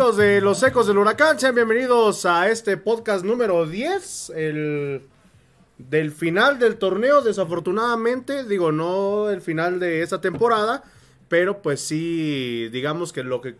De Los Ecos del Huracán, sean bienvenidos a este podcast número 10, el del final del torneo, desafortunadamente, digo, no el final de esta temporada, pero pues sí, digamos que lo que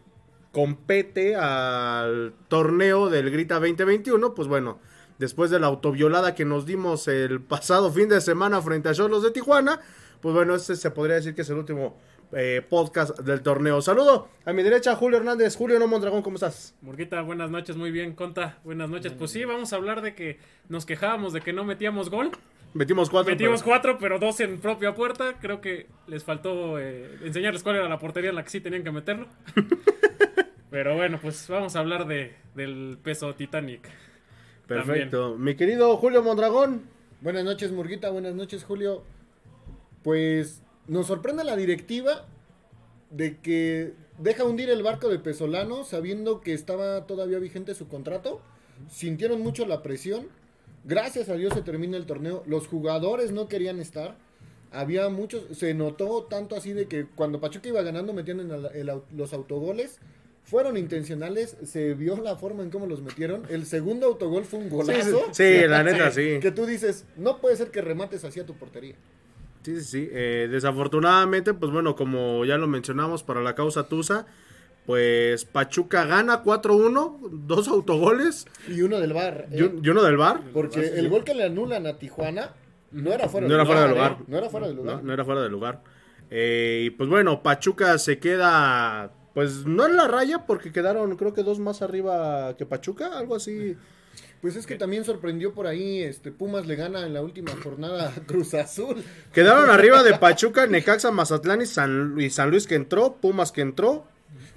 compete al torneo del Grita 2021, pues bueno, después de la autoviolada que nos dimos el pasado fin de semana frente a Cholos de Tijuana, pues bueno, este se podría decir que es el último eh, podcast del torneo. Saludo a mi derecha, Julio Hernández. Julio No Mondragón, ¿cómo estás? Murguita, buenas noches, muy bien. Conta, buenas noches. Pues sí, vamos a hablar de que nos quejábamos de que no metíamos gol. Metimos cuatro. Metimos cuatro, pero dos en propia puerta. Creo que les faltó eh, enseñarles cuál era la portería en la que sí tenían que meterlo. pero bueno, pues vamos a hablar de, del peso Titanic. Perfecto. Mi querido Julio Mondragón. Buenas noches, Murguita. Buenas noches, Julio. Pues nos sorprende la directiva de que deja hundir el barco de Pesolano sabiendo que estaba todavía vigente su contrato. Sintieron mucho la presión. Gracias a Dios se termina el torneo. Los jugadores no querían estar. Había muchos, se notó tanto así de que cuando Pachuca iba ganando metían en el- el- los autogoles. Fueron intencionales, se vio la forma en cómo los metieron. El segundo autogol fue un golazo. Sí, la neta, sí. Que tú dices, no puede ser que remates hacia tu portería. Sí, sí, sí. Eh, desafortunadamente, pues bueno, como ya lo mencionamos para la causa Tusa, pues Pachuca gana 4-1, dos autogoles Y uno del bar. y, un- y uno del bar. Porque el gol que le anulan a Tijuana no era fuera No del era fuera lugar. del lugar. ¿eh? No era fuera del lugar. No, no era fuera de lugar. Eh, y pues bueno, Pachuca se queda, pues no en la raya, porque quedaron creo que dos más arriba que Pachuca, algo así. Pues es que también sorprendió por ahí, este Pumas le gana en la última jornada a Cruz Azul. Quedaron arriba de Pachuca, Necaxa, Mazatlán y San, y San Luis que entró, Pumas que entró.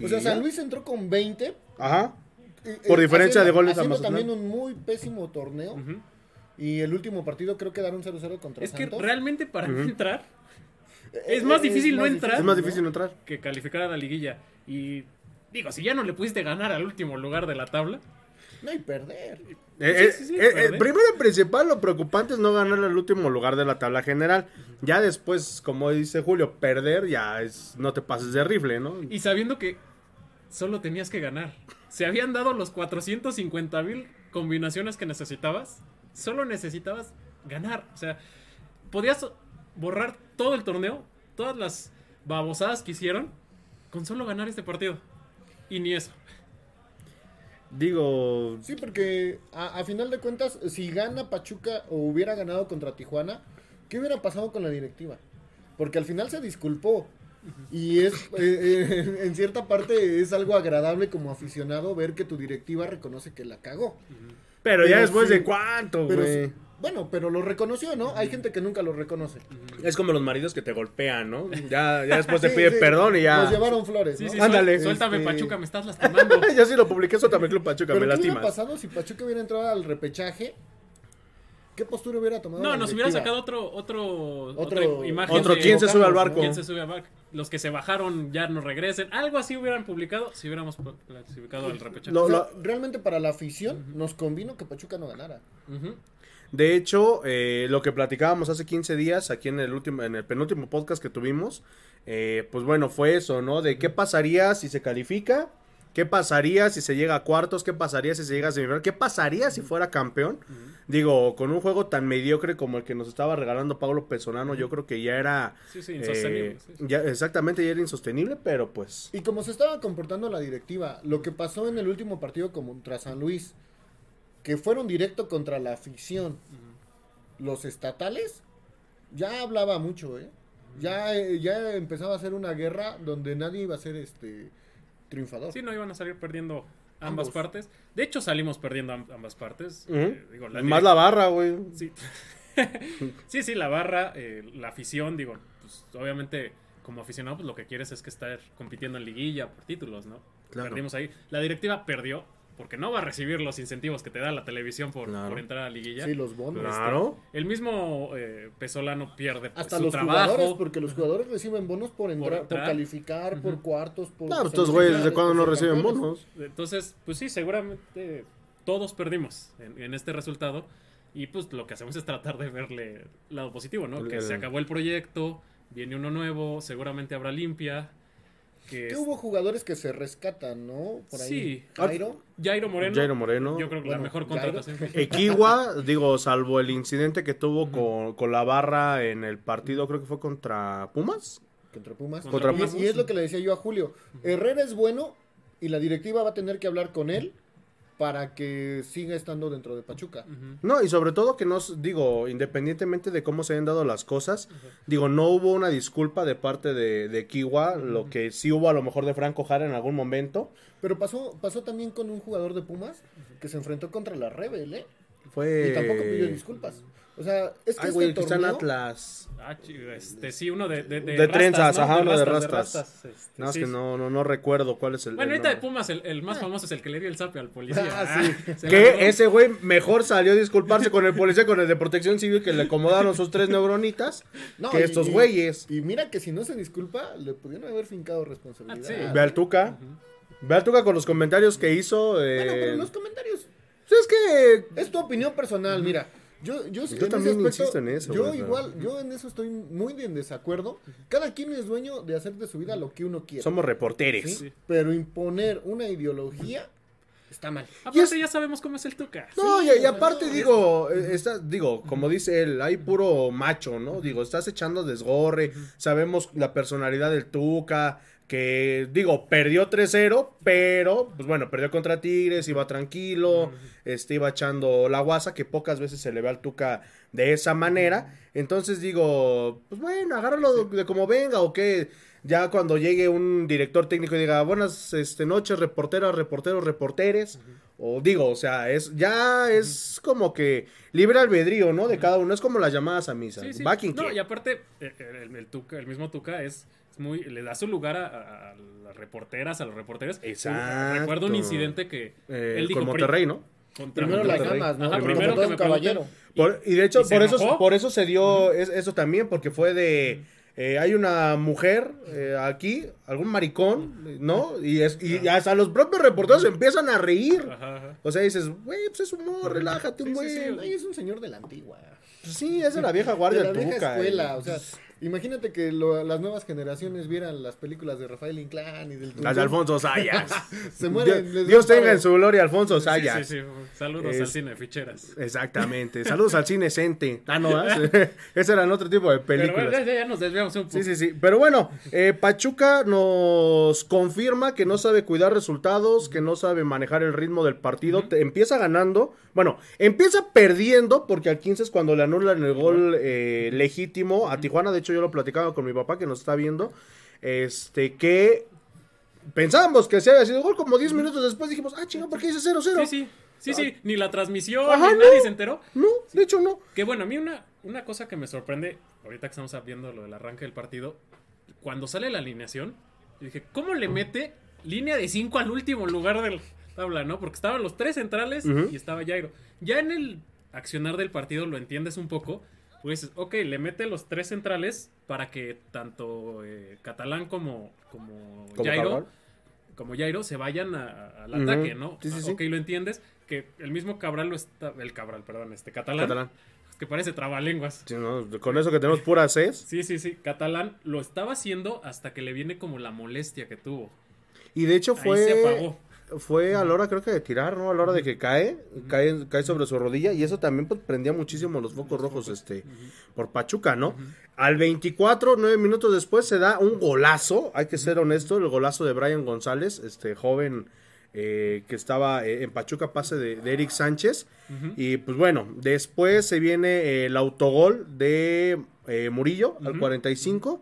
O sea, San. Luis entró con 20. Ajá. eh, Por eh, diferencia haciendo- de goles a haciendo Mazatlán. también un muy pésimo torneo. Y el último partido creo que quedaron 0-0 contra Es que realmente para no entrar Eh, es más eh, difícil no entrar. Es más difícil entrar. que calificar a la liguilla. Y digo, si ya no le pudiste ganar al último lugar de la tabla, No hay perder. Eh, Sí, sí, sí, eh, eh, perder. primero y principal, lo preocupante es no ganar el último lugar de la tabla general. Ya después, como dice Julio, perder ya es no te pases de rifle, ¿no? y sabiendo que solo tenías que ganar. Se habían dado los 450 mil combinaciones que necesitabas. Solo necesitabas ganar. O sea, podías borrar todo el torneo, todas las babosadas que hicieron, con solo ganar este partido. Y ni eso. Digo, Sí, porque a, a final de cuentas, si gana Pachuca o hubiera ganado contra Tijuana, ¿qué hubiera pasado con la directiva? Porque al final se disculpó. Y es, eh, eh, en cierta parte, es algo agradable como aficionado ver que tu directiva reconoce que la cagó. pero ya después sí. de cuánto, güey. Bueno, pero lo reconoció, ¿no? Hay gente que nunca lo reconoce. Es como los maridos que te golpean, ¿no? Ya, ya después te Sí, pide sí, perdón y Nos ya. llevaron flores, Sí, ¿no? sí, Ándale. Suéltame, Este- Pachuca, me estás lastimando. Yo sí lo publiqué, eso también Club Pachuca, Pero me ¿qué hubiera lastimas. pasado si Pachuca hubiera entrado al repechaje? ¿Qué postura hubiera tomado? No, la nos hubiera directiva? sacado otro, otro, Otro- otra imagen. Otro, de- ¿quién se sube al barco? ¿Quién se sube al barco? Los que se bajaron ya no regresen. Algo así hubieran publicado si hubiéramos pu- clasificado al repechaje. Lo- O sea, realmente para la afición nos convino que Pachuca no ganara. Ujú. De hecho, eh, lo que platicábamos hace 15 días aquí en el último, en el penúltimo podcast que tuvimos, eh, pues bueno, fue eso, ¿no? De qué pasaría si se califica, qué pasaría si se llega a cuartos, qué pasaría si se llega a semifinal, qué pasaría si fuera campeón. Digo, con un juego tan mediocre como el que nos estaba regalando Pablo Pesolano, yo creo que ya era... Sí, sí, insostenible. eh, sí, sí. ya, exactamente, ya era insostenible, pero pues... Y como se estaba comportando la directiva, lo que pasó en el último partido contra San Luis, que fueron directo contra la afición, los estatales, ya hablaba mucho, ¿eh? Ya, eh, ya empezaba a ser una guerra donde nadie iba a ser este triunfador. Sí, no iban a salir perdiendo ambas Ambos. partes. De hecho, salimos perdiendo am- ambas partes. Eh, digo, la Más la barra, güey. Sí. sí, sí, la barra, eh, la afición, digo, pues obviamente como aficionado, pues lo que quieres es que estar compitiendo en liguilla por títulos, ¿no? Claro. Perdimos ahí. La directiva perdió porque no va a recibir los incentivos que te da la televisión por, Claro. por entrar a liguilla. Sí, los bonos. Claro. El mismo eh, Pesolano pierde pues, Hasta su los trabajo. jugadores, porque los jugadores reciben bonos por entrar, por, entrar. calificar, por cuartos, por... Pues estos güeyes, ¿desde cuándo no reciben campeones. bonos? Entonces, pues sí, seguramente todos perdimos en, en este resultado. Y pues lo que hacemos es tratar de verle lado positivo, ¿no? El- que el- se acabó el proyecto, viene uno nuevo, seguramente habrá limpia. Que Que es- hubo jugadores que se rescatan, ¿no? Por ahí. Sí. Jairo. Jairo Moreno. Jairo Moreno. Yo creo que la mejor Jairo. contratación. Equiwa, digo, salvo el incidente que tuvo con, con la barra en el partido, creo que fue contra Pumas. Contra Pumas. Contra Pumas. Y, es lo que le decía yo a Julio. Herrera es bueno y la directiva va a tener que hablar con él para que siga estando dentro de Pachuca. No, y sobre todo que no, s- digo, independientemente de cómo se hayan dado las cosas, digo, no hubo una disculpa de parte de, de Kiwa, lo que sí hubo a lo mejor de Franco Jara en algún momento, Pero pasó, pasó también con un jugador de Pumas que se enfrentó contra la Rebel, ¿eh? fue... Y tampoco pidió disculpas. O sea, es que Ay, este güey, en torneo- Atlas. Ah, este, sí, uno de, de, De trenzas, ajá, uno de rastas. rastas, este, Nada más sí. que no, no, no recuerdo cuál es el. Bueno, el ahorita de. Pumas, el, el más famoso es el que le dio el zape al policía. Ah, sí. se la Que ese güey mejor salió a disculparse con el policía, con el de protección civil, que le acomodaron sus tres neuronitas, No, que y- estos güeyes. Y mira que si no se disculpa, le pudieron haber fincado responsabilidad. Ah, sí. Ve al Tuca. Ve al Tuca con los comentarios que hizo. eh, Bueno, pero en los comentarios. pues es que. Es tu opinión personal, mira. Yo, yo, Yo también insisto en eso, Yo igual, yo en eso estoy muy en desacuerdo. Cada quien es dueño de hacer de su vida lo que uno quiere. Somos reporteres. ¿sí? Sí. Pero imponer una ideología está mal. Aparte, ya sabemos cómo es el Tuca. No, Sí, y, sea, aparte no, digo, eh, está, digo, como dice él, hay puro macho, ¿no? Digo, estás echando desgorre, sabemos la personalidad del Tuca, que digo, perdió 3-0, pero, pues bueno, perdió contra Tigres, iba tranquilo, este, iba echando la guasa, que pocas veces se le ve al Tuca de esa manera. Entonces digo, pues bueno, agárralo de, de como venga, o que ya cuando llegue un director técnico y diga, buenas este, noches, reporteras, reporteros, reporteres. O digo, o sea, es ya es como que libre albedrío, ¿no? De cada uno. Es como las llamadas a misa. Sí, sí. Va quien No, y aparte, eh, el, el Tuca, el mismo Tuca es, es muy, le da su lugar a, a- las reporteras, a los reporteros. Exacto. Recuerdo un incidente que Eh, él dijo con Monterrey, ¿no? contra Primero las damas, ¿no? Ajá, primero todo que me caballero. Por- y de hecho, ¿Y se por eso, enojó? por eso se dio es- eso también, porque fue de. eh, hay una mujer eh, aquí, algún maricón, ¿no? Y, es, y hasta los propios reporteros empiezan a reír. Ajá, ajá. O sea, dices, güey, pues es humor, relájate un Sí, sí, güey. Ay, es un señor de la antigua. Pues sí, es de la vieja guardia de la vieja Tuca, escuela. eh. O sea, imagínate que lo- las nuevas generaciones vieran las películas de Rafael Inclán y del Las de. Alfonso Sayas. Se mueren. Dios, tenga en su gloria Alfonso Sayas. sí, sí. Saludos Es- al cine ficheras. Exactamente. Saludos al cine Cente. Ah, no, ¿eh? Ese eran otro tipo de Pero películas. bueno, ya, ya nos desviamos un poco. Sí, sí, sí. Pero bueno, eh, Pachuca nos confirma que no sabe cuidar resultados, que no sabe manejar el ritmo del partido. Te- empieza ganando. Bueno, empieza perdiendo porque al 15 es cuando le anulan el gol eh, legítimo a Tijuana. De hecho, yo lo platicaba con mi papá que nos está viendo. Este, que pensábamos que se había sido gol. Como 10 minutos después dijimos, ah, chinga, ¿por qué dice 0-0? Sí, sí. Sí, sí, ni la transmisión, Ajá, ni no. nadie se enteró. No, de hecho no. Que bueno, a mí una, una cosa que me sorprende, ahorita que estamos viendo lo del arranque del partido, cuando sale la alineación, dije, ¿cómo le mete línea de 5 al último lugar del tabla, no? Porque estaban los tres centrales y estaba Jairo. Ya en el accionar del partido lo entiendes un poco, pues dices, ok, le mete los tres centrales para que tanto eh, Catalán como, como, Como Jairo como Jairo se vayan a- al ataque, ¿no? Sí, sí, Ah, sí. Ok, lo entiendes, que el mismo Cabral lo está, el Cabral, perdón, este Catalán, Catalán. es que parece trabalenguas. Sí, no, con eso que tenemos pura CES. Sí, sí, sí, Catalán lo estaba haciendo hasta que le viene como la molestia que tuvo. Y de hecho Ahí fue. se apagó. Fue a la hora, creo que de tirar, ¿no? A la hora de que cae, cae, cae sobre su rodilla. Y eso también pues, prendía muchísimo los focos rojos este, por Pachuca, ¿no? Al 24, nueve minutos después, se da un golazo. Hay que ser honesto, el golazo de Brian González, este joven eh, que estaba eh, en Pachuca, pase de, de Eric Sánchez. Y pues bueno, después se viene el autogol de eh, Murillo al 45.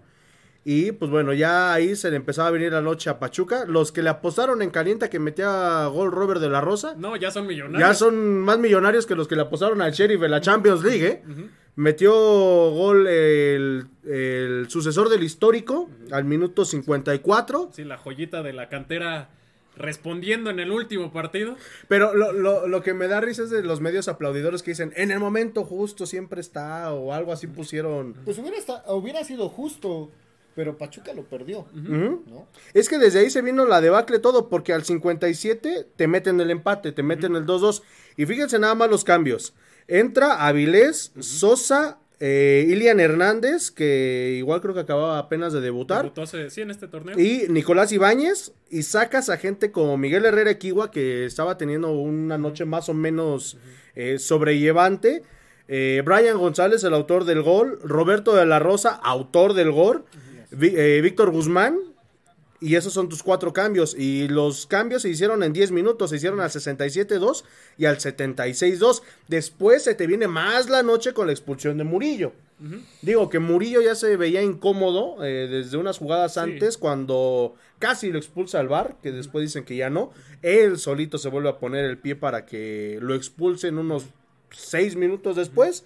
Y pues bueno, ya ahí se le empezaba a venir la noche a Pachuca. Los que le apostaron en calienta que metía gol Robert de la Rosa, No, ya son millonarios. ya son más millonarios que los que le apostaron al Sheriff en la Champions League. ¿eh? Metió gol el, el sucesor del histórico al minuto 54. Sí, la joyita de la cantera respondiendo en el último partido. Pero lo, lo, lo que me da risa es de los medios aplaudidores que dicen, en el momento justo siempre está, o algo así pusieron. Pues hubiera, hubiera sido justo, pero Pachuca lo perdió. ¿no? Es que desde ahí se vino la debacle todo, porque al 57 te meten el empate, te meten el 2-2. Y fíjense nada más los cambios. Entra Avilés, Sosa, eh, Ilian Hernández, que igual creo que acababa apenas de debutar. Debutó hace- sí, en este torneo. Y Nicolás Ibáñez, y sacas a gente como Miguel Herrera Equigua, que estaba teniendo una noche más o menos eh, sobrellevante. Eh, Brian González, el autor del gol. Roberto de la Rosa, autor del gol. Eh, Víctor Guzmán. Y esos son tus cuatro cambios. Y los cambios se hicieron en 10 minutos. Se hicieron al 67-2 y al 76-2. Después se te viene más la noche con la expulsión de Murillo. Digo que Murillo ya se veía incómodo eh, desde unas jugadas Sí. antes cuando casi lo expulsa al bar, que después dicen que ya no. Él solito se vuelve a poner el pie para que lo expulsen unos seis minutos después.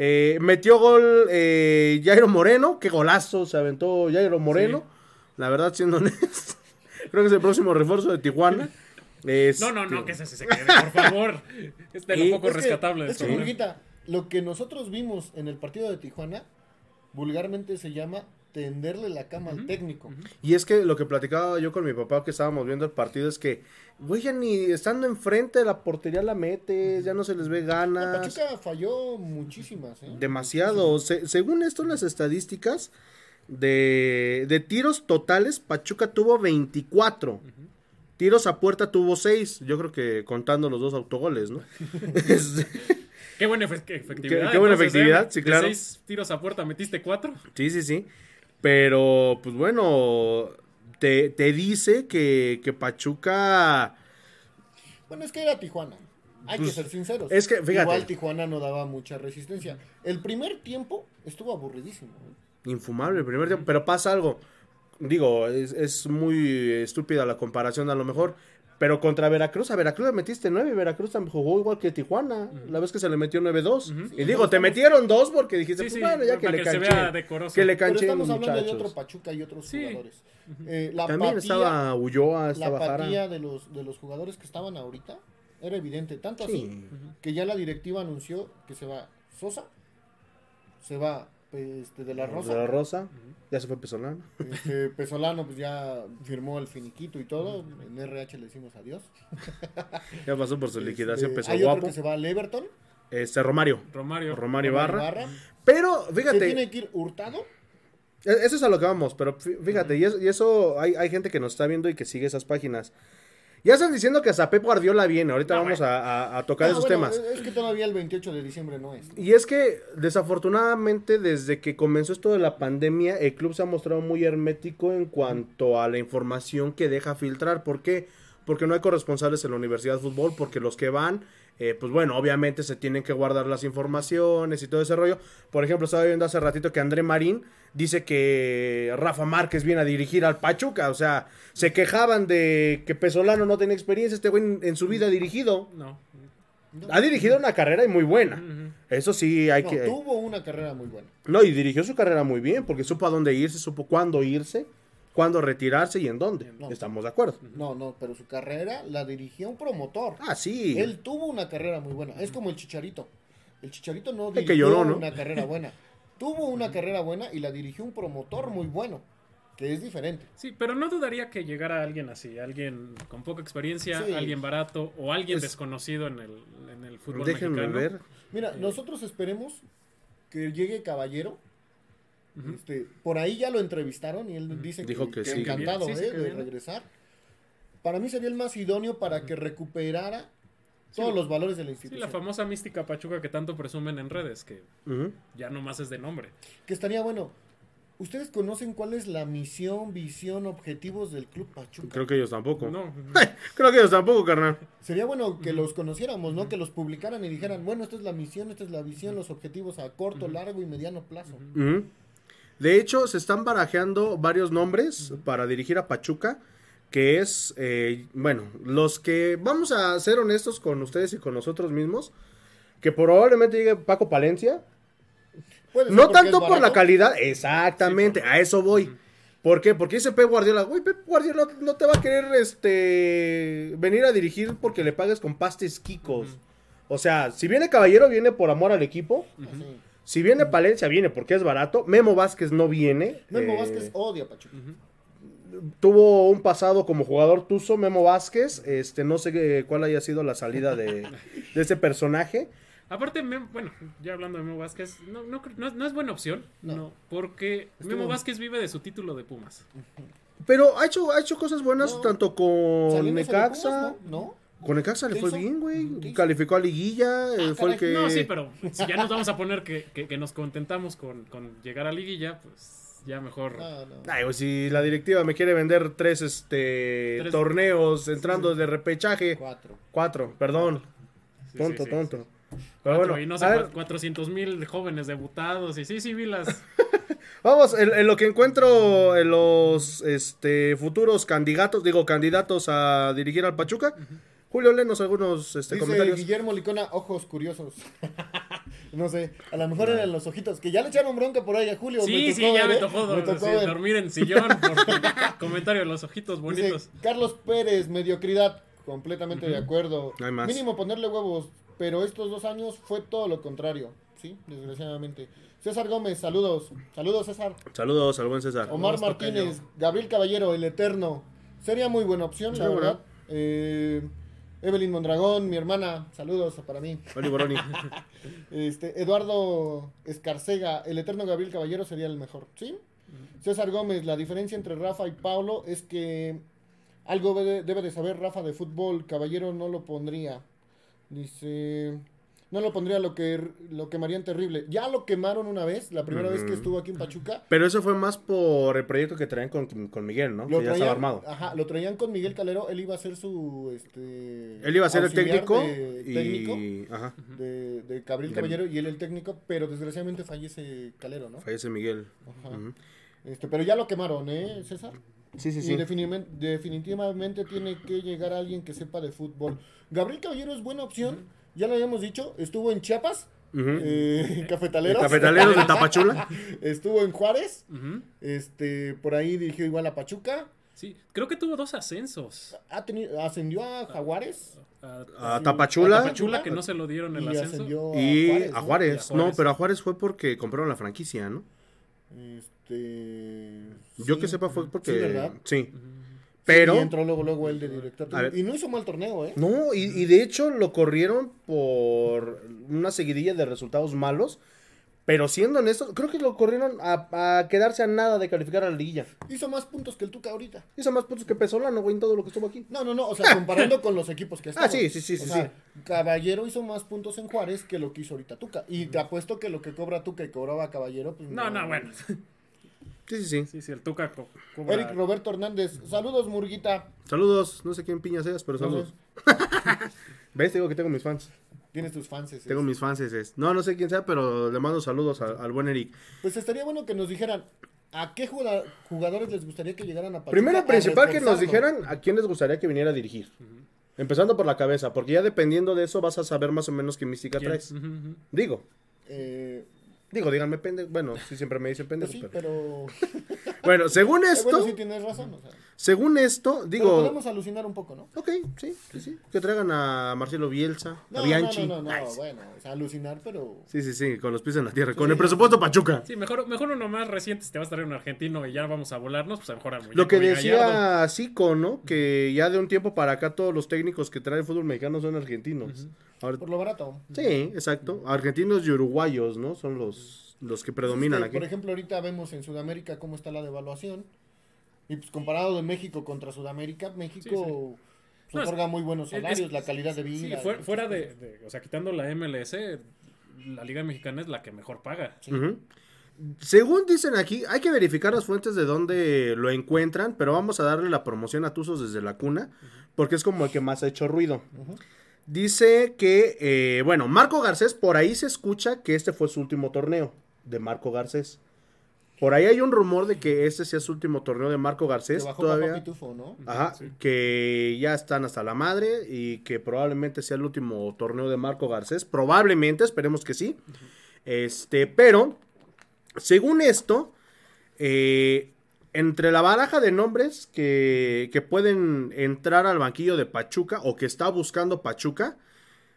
Eh, metió gol eh, Jairo Moreno, qué golazo se aventó Jairo Moreno. La verdad, siendo honesto, creo que es el próximo refuerzo de Tijuana. No, no, no, Este, que ese se quede, por favor. Es de lo poco Es que- rescatable de Es este que. Burguita, lo que nosotros vimos en el partido de Tijuana, vulgarmente se llama tenderle la cama al técnico. Y es que lo que platicaba yo con mi papá que estábamos viendo el partido es que, güey, ya ni estando enfrente de la portería la metes, ya no se les ve La ganas. Pachuca falló muchísimas, ¿eh? Demasiado. Se- según esto, las estadísticas de, de tiros totales, Pachuca tuvo 24. Tiros a puerta tuvo 6. Yo creo que contando los dos autogoles, ¿no? Este, Qué buena efectividad. Qué- qué buena entonces, efectividad, ¿eh? sí, De claro. seis tiros a puerta, metiste cuatro. sí, sí, sí. Pero, pues bueno, te, te dice que, que Pachuca... Bueno, es que era Tijuana. Hay Pues, que ser sinceros. es que, fíjate. Igual Tijuana no daba mucha resistencia. El primer tiempo estuvo aburridísimo. ¿eh? Infumable el primer tiempo, pero pasa algo. Digo, es, es muy estúpida la comparación a lo mejor, pero contra Veracruz, a Veracruz le metiste 9 y Veracruz también jugó igual que Tijuana, la vez que se le metió 9-2. Y digo, te metieron dos porque dijiste, Sí, pues sí, bueno, ya que le que se canchen. vea decoroso. Que le Pero canchen estamos hablando de otro muchachos. Pachuca y otros Sí. jugadores. Eh, la También apatía, estaba Ulloa, la estaba Jara. apatía de los, de los jugadores que estaban ahorita era evidente. Tanto así Sí. que ya la directiva anunció que se va Sosa, se va este, de la Rosa. De la Rosa, ya se fue Pesolano. Este, Pesolano pues ya firmó el finiquito y todo. En RH le decimos adiós. Ya pasó por su liquidación, Este, peso hay guapo. otro que se va al Everton. Este, Romario. Romario. Romario Omar Barra. Pero, Se fíjate, tiene que ir hurtado. E- Eso es a lo que vamos, pero fí- fíjate, y eso, y eso hay, hay gente que nos está viendo y que sigue esas páginas. Ya están diciendo que hasta Pep Guardiola viene, ahorita No, vamos a, a- a tocar esos bueno, temas. Es que todavía el 28 de diciembre no es. Y es que desafortunadamente desde que comenzó esto de la pandemia, el club se ha mostrado muy hermético en cuanto a la información que deja filtrar. ¿Por qué? Porque no hay corresponsales en la Universidad de Fútbol, porque los que van, eh, pues bueno, obviamente se tienen que guardar las informaciones y todo ese rollo. Por ejemplo, estaba viendo hace ratito que André Marín dice que Rafa Márquez viene a dirigir al Pachuca. O sea, se quejaban de que Pesolano no tenía experiencia, este güey en, en su vida ha dirigido. No. Ha dirigido una carrera y muy buena. Eso sí hay No, que... tuvo una carrera muy buena. No, y dirigió su carrera muy bien, porque supo a dónde irse, supo cuándo irse, cuándo retirarse y en dónde. No. Estamos de acuerdo. No, no, pero su carrera la dirigió un promotor. Ah, sí. Él tuvo una carrera muy buena. Es como el Chicharito. El Chicharito no El que dirigió lloró, ¿no? una carrera buena. Tuvo una carrera buena y la dirigió un promotor muy bueno, que es diferente. Sí, pero no dudaría que llegara alguien así, alguien con poca experiencia, Sí. alguien barato o alguien Es- desconocido en el, en el fútbol Déjenme mexicano. ver. Mira, nosotros esperemos que llegue Caballero. Este, por ahí ya lo entrevistaron y él dice Dijo que sí. encantado Sí, sí, eh, que de regresar. Para mí sería el más idóneo para que recuperara todos Sí. los valores de la Sí, institución. la famosa mística Pachuca que tanto presumen en redes, que ya nomás es de nombre. Que estaría bueno. ¿Ustedes conocen cuál es la misión, visión, objetivos del Club Pachuca? Creo que ellos tampoco. No, Creo que ellos tampoco, carnal. Sería bueno que los conociéramos, ¿no? Que los publicaran y dijeran, bueno, esta es la misión, esta es la visión, los objetivos a corto, largo y mediano plazo. Ujú. De hecho, se están barajeando varios nombres para dirigir a Pachuca, que es, eh, bueno, los que, vamos a ser honestos con ustedes y con nosotros mismos, que probablemente llegue Paco Palencia, No tanto por la calidad, exactamente, a eso voy. ¿Por qué? Porque dice Pep Guardiola, güey, Pep Guardiola no te va a querer este venir a dirigir porque le pagues con pastes quicos. O sea, si viene Caballero, viene por amor al equipo. Si viene Palencia, viene porque es barato. Memo Vázquez no viene. Memo Eh, Vázquez odia a Pachuca. tuvo un pasado como jugador tuzo, Memo Vázquez. Este, no sé qué- cuál haya sido la salida de, de ese personaje. Aparte, Memo- bueno, ya hablando de Memo Vázquez, no, no, no- no es buena opción, No. no, porque Estuvo- Memo Vázquez vive de su título de Pumas. Pero ha hecho, ha hecho cosas buenas No. tanto con Necaxa. Pumas, ¿no? Con Necaxa le ¿Qué fue hizo? bien, güey. Calificó a liguilla. eh, fue el que. No, sí, pero si ya nos vamos a poner que, que- que nos contentamos con, con llegar a liguilla, pues ya mejor. No, no. Ay, güey, si la directiva me quiere vender tres este Tres- torneos entrando de repechaje. Cuatro. Cuatro, perdón. Sí, tonto, sí, sí, tonto. sí. Pero Cuatro, bueno, y no sé, a ver, 400 mil jóvenes debutados. Y sí, sí, vi las. vamos, en, en lo que encuentro en los este, futuros candidatos, digo, candidatos a dirigir al Pachuca. Julio, léenos algunos este, Dice comentarios. Guillermo Licona, ojos curiosos. no sé, a lo mejor eran los ojitos, que ya le echaron bronca por ahí a Julio. Sí, me sí, ya ver, me ¿eh? tocó, Me tocó sí, dormir en sillón. Por comentario los ojitos Dice, bonitos. Carlos Pérez, mediocridad, completamente de acuerdo. No hay más. Mínimo ponerle huevos, pero estos dos años fue todo lo contrario, ¿sí? Desgraciadamente. César Gómez, saludos. Saludos, César. Saludos al buen César. Omar Martínez, Gabriel Caballero, el Eterno. Sería muy buena opción, Sí, la bueno. verdad. Eh, Evelyn Mondragón, mi hermana, saludos para mí. Oli Boroni. Este, Eduardo Escarcega, el eterno Gabriel Caballero sería el mejor, ¿sí? César Gómez, la diferencia entre Rafa y Paulo es que algo debe, debe de saber Rafa de fútbol, Caballero no lo pondría. Dice, no lo pondría lo que lo quemarían terrible. Ya lo quemaron una vez, la primera vez que estuvo aquí en Pachuca. Pero eso fue más por el proyecto que traían con, con Miguel, ¿no? Lo que ya estaba armado. Ajá, lo traían con Miguel Calero, él iba a ser su este Él iba a ser el técnico de- y... técnico Ajá, de, de Gabriel Caballero y él el técnico, pero desgraciadamente fallece Calero, ¿no? fallece Miguel. Ajá. Este, pero ya lo quemaron, ¿eh, César? Sí, sí, Y sí. definitivamente, definitivamente tiene que llegar alguien que sepa de fútbol. Gabriel Caballero es buena opción, ya lo habíamos dicho, estuvo en Chiapas, eh, Cafetaleros, Cafetaleros de Tapachula. estuvo en Juárez, Ujú. este, por ahí dirigió igual a Pachuca, Sí, creo que tuvo dos ascensos. ha tenido, ascendió a Jaguares A, Tapachula. a Tapachula, que no se lo dieron el y ascenso. Y a Juárez. a ¿no? Juárez. Pero a Juárez fue porque compraron la franquicia, ¿no? Este, Yo sí. que sepa fue porque... Sí, ¿verdad? Sí. Ujú. Pero... Y entró luego, luego él de director. Ver. Y no hizo mal torneo, ¿eh? No, y, y de hecho lo corrieron por una seguidilla de resultados malos. Pero siendo honestos, creo que lo corrieron a, a quedarse a nada de calificar a la liguilla. Hizo más puntos que el Tuca ahorita. Hizo más puntos que Pesolano, güey, en todo lo que estuvo aquí. No, no, no, o sea, comparando con los equipos que Ah, estaban. sí, sí, sí, O sí, sea, Caballero hizo más puntos en Juárez que lo que hizo ahorita Tuca. Y te apuesto que lo que cobra Tuca y cobraba Caballero, pues No, no, bueno. Sí, sí, sí. Sí, sí, el Tuca co- cobra- Eric Roberto Hernández, saludos Murguita. Saludos, no sé quién piña seas, pero No saludos. ¿Ves? Te digo que tengo mis fans. Tienes tus fans. ese. Tengo mis fans. ese. No, no sé quién sea, pero le mando saludos a- al buen Eric. Pues estaría bueno que nos dijeran a qué juga- jugadores les gustaría que llegaran a Pachuca Primero, principal, que nos dijeran a quién les gustaría que viniera a dirigir. Empezando por la cabeza, porque ya dependiendo de eso vas a saber más o menos qué mística ¿Quién? traes. Ujú. Digo, Eh, digo, díganme pendejo. Bueno, sí siempre me dicen pues pendejo. sí, pero- pero... Bueno, según esto, bueno, sí tienes razón. O sea, según esto, pero digo, podemos alucinar un poco, ¿no? ok, sí, sí, sí, que traigan a Marcelo Bielsa, No, a Bianchi. no, no, no, bueno, o sea, alucinar, pero... Sí, sí, sí, con los pies en la tierra, con Sí. el presupuesto Pachuca. Sí, mejor, mejor uno más reciente, si te vas a traer un argentino y ya vamos a volarnos, pues a mejor a Lo que decía Zico, ¿no? Que ya de un tiempo para acá todos los técnicos que trae el fútbol mexicano son argentinos. Ahora- Por lo barato. sí, exacto. Argentinos y uruguayos, ¿no? Son los, los que predominan Este, aquí. Por ejemplo, ahorita vemos en Sudamérica cómo está la devaluación. Y pues comparado de México contra Sudamérica, México Sí, sí. pues, No, es- otorga muy buenos es- salarios, la calidad de Sí, vida. fuera, y fuera de, O sea, quitando la MLS, la Liga Mexicana es la que mejor paga. Sí. Según dicen aquí, hay que verificar las fuentes de dónde lo encuentran, pero vamos a darle la promoción a Tuzos desde la cuna, porque es como el que más ha hecho ruido. Dice que, eh, bueno, Marco Garcés, por ahí se escucha que este fue su último torneo de Marco Garcés. Por ahí hay un rumor de que este sea su último torneo de Marco Que Garcés. bajó Todavía. Papá Pitufo, ¿no? Ajá, Sí. que ya están hasta la madre y que probablemente sea el último torneo de Marco Garcés. Probablemente, esperemos que sí. Este, pero, según esto, eh, entre la baraja de nombres que, que pueden entrar al banquillo de Pachuca o que está buscando Pachuca,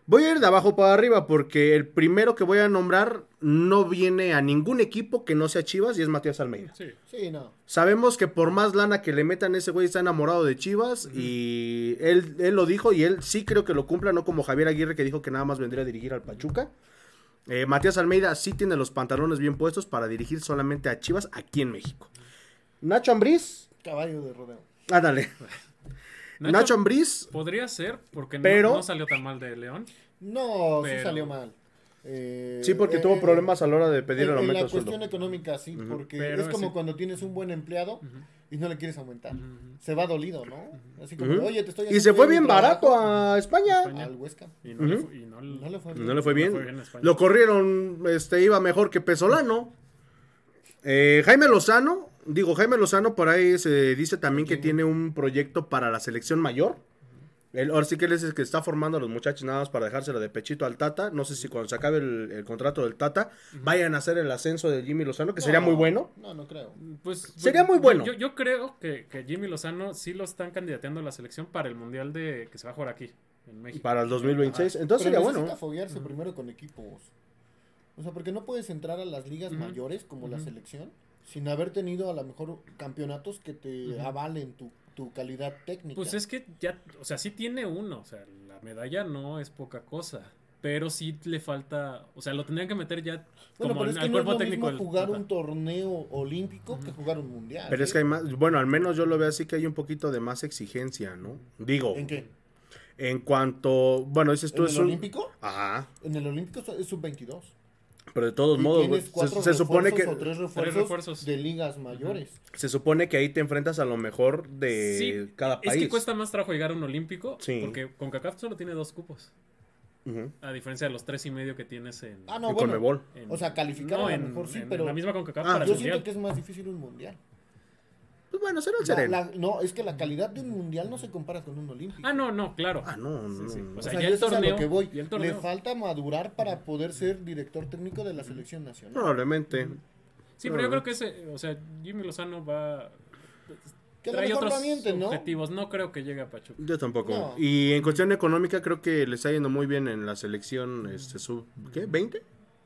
Voy a ir de abajo para arriba porque el primero que voy a nombrar no viene a ningún equipo que no sea Chivas y es Matías Almeida. Sí. Sí, no. Sabemos que por más lana que le metan, ese güey está enamorado de Chivas y él, él lo dijo y él sí creo que lo cumpla, no como Javier Aguirre que dijo que nada más vendría a dirigir al Pachuca. Eh, Matías Almeida sí tiene los pantalones bien puestos para dirigir solamente a Chivas aquí en México. Nacho Ambriz, Caballo de rodeo. ándale. Nacho, Nacho Ambriz, podría ser porque no- Pero- no, salió tan mal de León. No, sí salió mal. Eh, sí, porque eh, tuvo eh, problemas a la hora de pedir el en, en aumento la de sueldo. cuestión económica, sí, porque Pero es como sí. cuando tienes un buen empleado Ujú. y no le quieres aumentar. Ujú. Se va dolido, ¿no? Así como, oye, te estoy Y se fue bien trabajo". barato a España. España. Al Huesca. Y no, le Ujú. fu- y no, No le fue bien. No le fue bien. No fue bien. Lo corrieron, este, iba mejor que Pesolano. Eh, Jaime Lozano, digo, Jaime Lozano por ahí se dice también que tiene un proyecto para la selección mayor. Él, ahora sí que él es el que está formando a los muchachos nada más para dejárselo de pechito al Tata. No sé si cuando se acabe el, el contrato del Tata vayan a hacer el ascenso de Jimmy Lozano, que sería muy bueno. No, no creo. Pues, Sería muy yo- bueno. Yo, yo creo que, que Jimmy Lozano sí lo están candidateando a la selección para el mundial de que se va a jugar aquí, en México. Para el 2026. Ajá. Entonces Pero sería necesita bueno. foguearse primero con equipos. O sea, porque no puedes entrar a las ligas mayores como la selección sin haber tenido a lo mejor campeonatos que te avalen tu, tu calidad técnica. Pues es que ya, o sea, sí tiene uno, o sea, la medalla no es poca cosa, pero sí le falta, o sea, lo tendrían que meter ya bueno, como pero al, es al es cuerpo lo técnico mismo jugar un torneo olímpico que jugar un mundial. Pero es que hay más, bueno, al menos yo lo veo así que hay un poquito de más exigencia, ¿no? Digo, ¿En qué? en cuanto, bueno, dices tú ¿En es el un... olímpico? Ajá, En el olímpico es sub-22. Pero de todos Y modos, güey, se, se supone que refuerzos o tres refuerzos, refuerzos. de ligas mayores. se supone que ahí te enfrentas a lo mejor de Sí, cada es país. que cuesta más trabajo llegar a un olímpico, Sí. porque CONCACAF solo tiene dos cupos, Ujú. a diferencia de los tres y medio que tienes en... Ah, Y no, bueno. Conmebol. en- O sea, calificar no, a lo en- mejor sí, en pero la misma CONCACAF Ah, para el yo mundial. siento que es más difícil un mundial. Pues bueno, será el La- sereno. la- no, es que la calidad de un mundial no se compara con un olímpico. Ah, no, no, claro. Ah, no, no. Sí, sí. O O sea, sea, ya yo el eso es a torneo- lo que voy. el Le torneo. falta madurar para poder ser director técnico de la selección nacional. Probablemente. Sí, pero yo creo que ese, o sea, Jimmy Lozano va... Que Trae otros ¿no? objetivos, no creo que llegue a Pachuca. Yo tampoco. No. Y en cuestión económica creo que le está yendo muy bien en la selección este sub ¿qué? ¿20?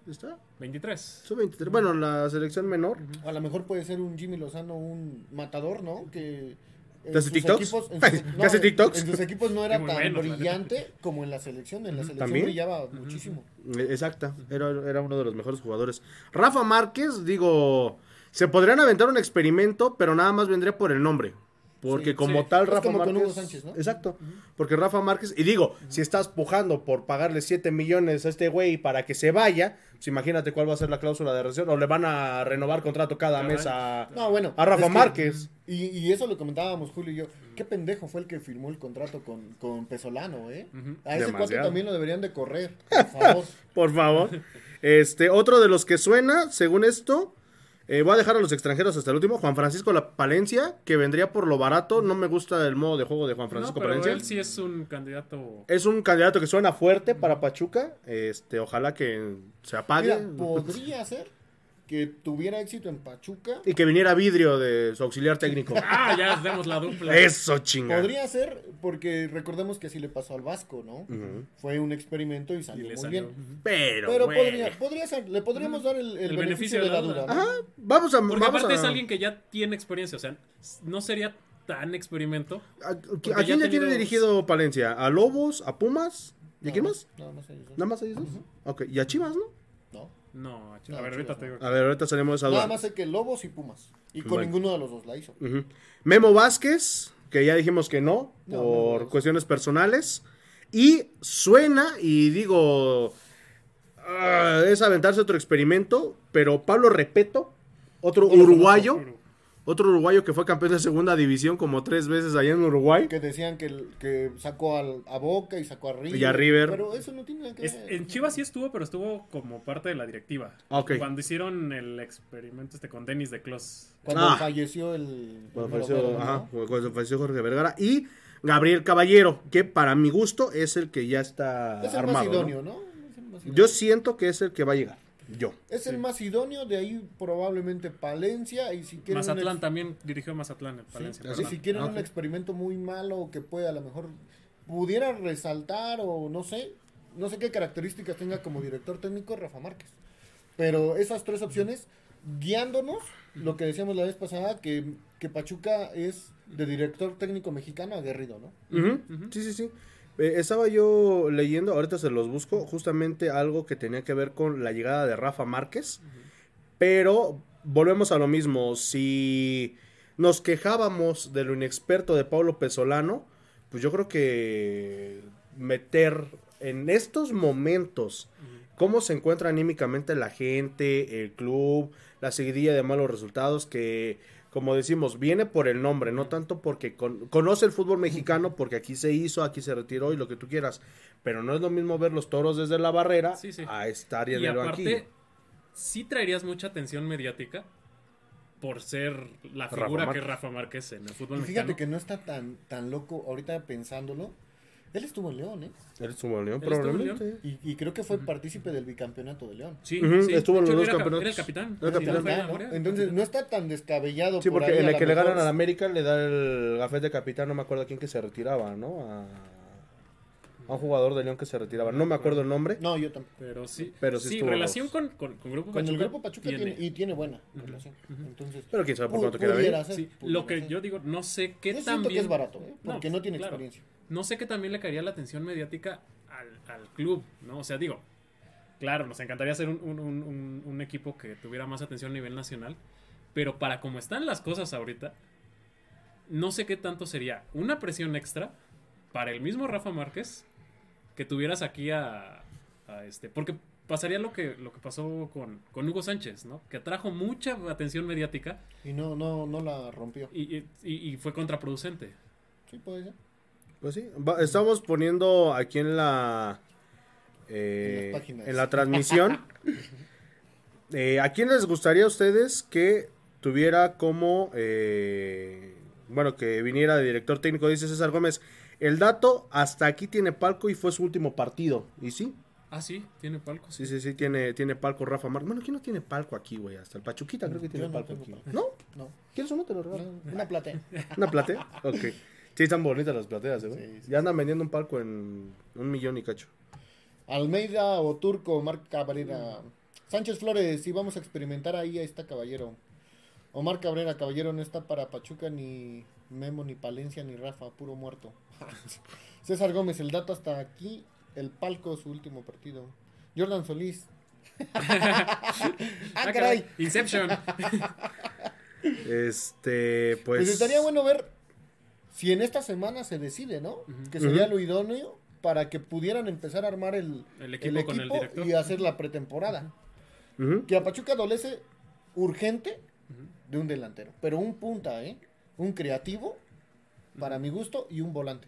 ¿Está? 23. Sub 23. Bueno, la selección menor. A lo mejor puede ser un Jimmy Lozano un matador, ¿no? Que en ¿Que hace sus TikToks? equipos- en ¿Que sus- no, hace en- TikToks? En sus equipos no era tan bueno, brillante como en la selección. En la selección ¿También? brillaba muchísimo. Eh, Exacta, era, era uno de los mejores jugadores. Rafa Márquez, digo, se podrían aventar un experimento, pero nada más vendría por el nombre. Porque Sí, como sí. tal, Es Rafa como con Márquez. Hugo Sánchez, ¿no? Exacto. Porque Rafa Márquez, y digo, si estás pujando por pagarle 7 millones a este güey para que se vaya, pues imagínate cuál va a ser la cláusula de rescisión. O le van a renovar contrato cada mes a, No, bueno. a Rafa es que- Márquez. Y, y eso lo comentábamos Julio y yo. Qué pendejo fue el que firmó el contrato con, con Pesolano, ¿eh? A ese cuate también lo deberían de correr, por favor. Por favor. Este, otro de los que suena, según esto, eh, voy a dejar a los extranjeros hasta el último. Juan Francisco La Palencia, que vendría por lo barato. No me gusta el modo de juego de Juan No, Francisco pero Palencia. él sí es un candidato... Es un candidato que suena fuerte para Pachuca. Este, ojalá que se apague. Mira, podría ser que tuviera éxito en Pachuca. Y que viniera vidrio de su auxiliar técnico. Ah, ya demos la dupla. Eso, chinga. Podría ser, porque recordemos que así le pasó al Vasco, ¿no? Fue un experimento y salió muy salió. bien. Pero, Pero podría, podría ser, le podríamos dar el, el El beneficio, de la duda. ¿no? Ajá, vamos a. Porque vamos aparte a- es alguien que ya tiene experiencia, o sea, no sería tan experimento. ¿A, a quién ya tiene dirigido Palencia? ¿A Lobos? ¿A Pumas? ¿Y a quién más? No, no sé. eso. Nada más a ellos. Ok, y a Chivas, ¿no? No. No, a ver, ahorita te digo. A ver, ahorita salimos de esa duda. Nada más sé que Lobos y Pumas. Y con Bueno. ninguno de los dos la hizo. Memo Vázquez, que ya dijimos que no, No, por no, cuestiones personales. Y suena, y digo, ah, es aventarse otro experimento, pero Pablo Repeto, otro uruguayo, otro uruguayo que fue campeón de segunda división como tres veces allá en Uruguay. Que decían que, que sacó al- a Boca y sacó a River. Y a River. Pero eso no tiene nada que Es- ver. en Chivas sí estuvo, pero estuvo como parte de la directiva. Ah, ok. Cuando hicieron el experimento este con Denis de Clos. Cuando Ah. falleció el. Cuando falleció, ajá, cuando falleció Jorge Vergara. Y Gabriel Caballero, que para mi gusto es el que ya está Es el armado. más ¿no? idóneo, ¿no? Es el más idóneo. Yo siento que es el que va a llegar. Yo. Es el más idóneo, de ahí probablemente Palencia. Y si quieren. Mazatlán ex- también dirigió Mazatlán en sí, Palencia. si quieren Ah, un experimento muy malo que puede a lo mejor pudiera resaltar o no sé, no sé qué características tenga como director técnico Rafa Márquez. Pero esas tres opciones, guiándonos, lo que decíamos la vez pasada, que, que Pachuca es de director técnico mexicano aguerrido, ¿no? Sí, sí, sí. Eh, estaba yo leyendo, ahorita se los busco, justamente algo que tenía que ver con la llegada de Rafa Márquez. Pero volvemos a lo mismo. Si nos quejábamos de lo inexperto de Pablo Pesolano, pues yo creo que meter en estos momentos cómo se encuentra anímicamente la gente, el club, la seguidilla de malos resultados que, como decimos, viene por el nombre, no tanto porque con- conoce el fútbol mexicano, porque aquí se hizo, aquí se retiró y lo que tú quieras. Pero no es lo mismo ver los toros desde la barrera Sí, sí. a estar en Y el aparte, banquillo. sí traerías mucha atención mediática por ser la Rafa figura que es Rafa Márquez en el fútbol Y mexicano. fíjate que no está tan, tan loco ahorita pensándolo. Él estuvo en León, ¿eh? Él estuvo en León, Él estuvo en probablemente. Y, y creo que fue partícipe del bicampeonato de León. Sí, estuvo en los dos campeonatos. Era el capitán. Era capitán. Fue ¿no? Laurea. Entonces no está tan descabellado. Sí, por porque ahí, en a el que le ganan al América le da el gafete de capitán, no me acuerdo a quién que se retiraba, ¿no? A, a un jugador de León que se retiraba. No me acuerdo el nombre. No, yo tampoco. Pero sí, Pero sí sí, relación con, con, con Grupo Con Pachuca. el grupo Pachuca tiene. tiene, y tiene buena relación. Entonces, Pero quién sabe por cuánto queda bien. Sí, lo que ser. yo digo, no sé qué Yo siento también... que es barato, ¿eh? No, porque no, tiene claro. experiencia. No sé qué también le caería la atención mediática al, al club, ¿no? O sea, digo, claro, nos encantaría ser un, un- un- equipo que tuviera más atención a nivel nacional, pero para como están las cosas ahorita, no sé qué tanto sería una presión extra para el mismo Rafa Márquez que tuvieras aquí a, a este, porque pasaría lo que, lo que pasó con, con Hugo Sánchez, ¿no? Que atrajo mucha atención mediática Y no, no, no la rompió. y, y- y- y fue contraproducente. Sí, puede ser. Pues sí, va- estamos poniendo aquí en la eh, En las páginas. en la transmisión. eh, ¿A quién les gustaría a ustedes que tuviera como eh, bueno que viniera de director técnico? Dice César Gómez. El dato hasta aquí tiene palco y fue su último partido. ¿Y sí? Ah, sí, tiene palcos. Sí, sí, sí, tiene, tiene palco Rafa Márquez. Bueno, ¿quién no tiene palco aquí, güey? Hasta el Pachuquita creo que tiene no palco aquí. palco. ¿No? No, ¿Quieres uno? Te lo regalo. no, una platea. ¿Una platea? Ok. Sí, están bonitas las plateas, ¿eh, güey? Sí, sí, ya andan vendiendo un palco en un millón y cacho. Almeida o Turco, Marc Cabrera. Sánchez Flores, si vamos a experimentar ahí, ahí está Caballero. Omar Cabrera, Caballero no está para Pachuca, ni Memo, ni Palencia, ni Rafa, puro muerto. César Gómez, el dato hasta aquí, el palco, su último partido. Jordan Solís. ah, caray. Inception. Este, pues. Pues estaría bueno ver si en esta semana se decide, ¿no? Que sería lo idóneo para que pudieran empezar a armar el, El equipo con el director. y hacer la pretemporada. Que a Pachuca adolece urgente de un delantero, pero un punta, ¿eh? Un creativo, para mi gusto, y un volante.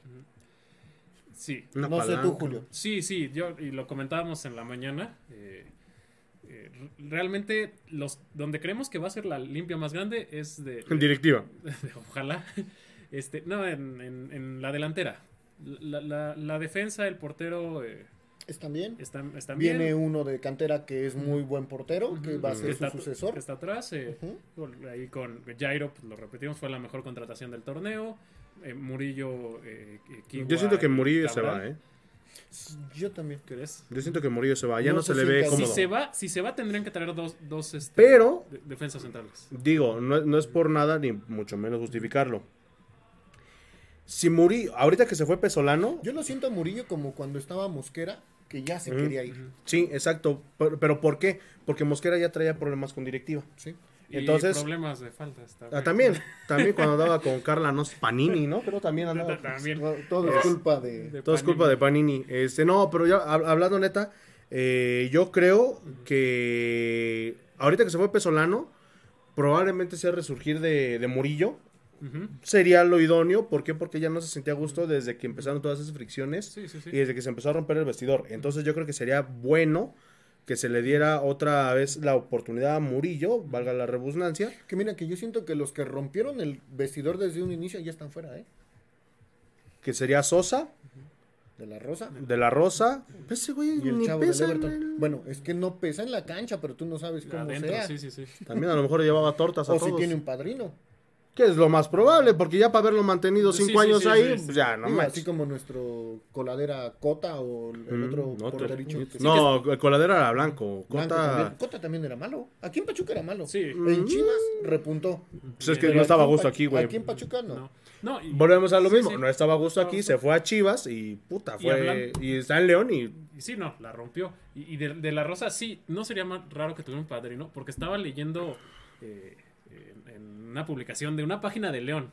Sí. Una no sé tú, Julio. Sí, sí, yo y lo comentábamos en la mañana. eh, eh, realmente los donde creemos que va a ser la limpia más grande es de, En de- directiva. de- ojalá este no en, en- en la delantera la, la- la defensa el portero eh, ¿Están bien? están, están bien Viene uno de cantera que es muy buen portero, que va a que ser está, su sucesor. que está atrás eh, ahí con Jairo pues, lo repetimos fue la mejor contratación del torneo eh, Murillo eh, Kiwa Yo siento que Murillo se va, ¿eh? Yo también. ¿Crees? Yo siento que Murillo se va. Ya no, No se se le ve Si se va, si se va tendrían que traer dos, dos este, Pero- de- defensas centrales. Digo, no, no es por nada ni mucho menos justificarlo. Si Murillo, ahorita que se fue Pesolano, Yo lo siento a Murillo como cuando estaba Mosquera, que ya se quería ir. sí, exacto. Pero, pero ¿por qué? Porque Mosquera ya traía problemas con directiva. Sí. Entonces- y problemas de faltas Ah, también, también cuando andaba con Carla no Panini, ¿no? Pero también andaba. También. No, Todo es culpa de... De Todo es culpa de Panini. Este, no, pero ya hab- hablando neta, eh, yo creo que ahorita que se fue Pesolano, probablemente sea resurgir de, de Murillo. Sería lo idóneo. ¿Por qué? Porque ya no se sentía a gusto desde que empezaron todas esas fricciones Sí, sí, sí. y desde que se empezó a romper el vestidor. Entonces yo creo que sería bueno que se le diera otra vez la oportunidad a Murillo, valga la rebusnancia. Que mira, que yo siento que los que rompieron el vestidor desde un inicio ya están fuera, ¿eh? Que sería Sosa, De la Rosa. de la Rosa. Pues ese güey Y el ni chavo pesa en Everton. el- Bueno, es que no pesa en la cancha, pero tú no sabes cómo Adentro, sea. sí, sí, sí. También a lo mejor llevaba tortas a O todos. si tiene un padrino. Que es lo más probable, porque ya para haberlo mantenido cinco sí, años sí, ahí, sí, sí. pues ya, no manches. así como nuestro coladera Cota o el Mm, otro no, portericho. te- No, el coladera era blanco. Blanco Cota- también. Cota también era malo. Aquí en Pachuca era malo. Sí. En Chivas repuntó. Pues es que Pero no estaba a gusto aquí, güey. Aquí en Pachuca no. No. No, y- Volvemos a lo sí, mismo. sí. No estaba a gusto aquí, se fue a Chivas y puta, Y fue. hablan- Y está en León y. Y sí, no, la rompió. Y, y de, de la Rosa, sí, no sería más raro que tuviera un padrino, porque estaba leyendo eh, en, en una publicación de una página de León,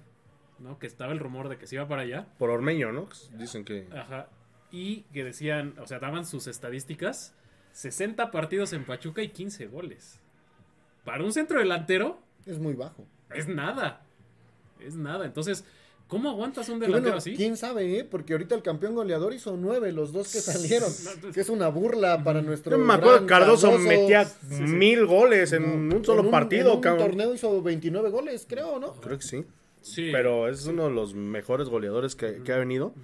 ¿no? Que estaba el rumor de que se iba para allá. Por Ormeño, ¿no? Dicen que. Ajá. Y que decían, o sea, daban sus estadísticas: 60 partidos en Pachuca y 15 goles. Para un centro delantero, Es muy bajo. es nada. Es nada. Entonces, ¿cómo aguantas un delantero bueno, así? quién sabe, ¿eh? Porque ahorita el campeón goleador hizo nueve, los dos que salieron. Que es una burla para nuestro. Yo me acuerdo Cardoso, Cardoso. metía sí. mil goles en No, un solo en partido, en un cabrón. torneo hizo 29 goles, creo, ¿no? Creo que sí. Sí. Pero es uno de los mejores goleadores que, que ha venido.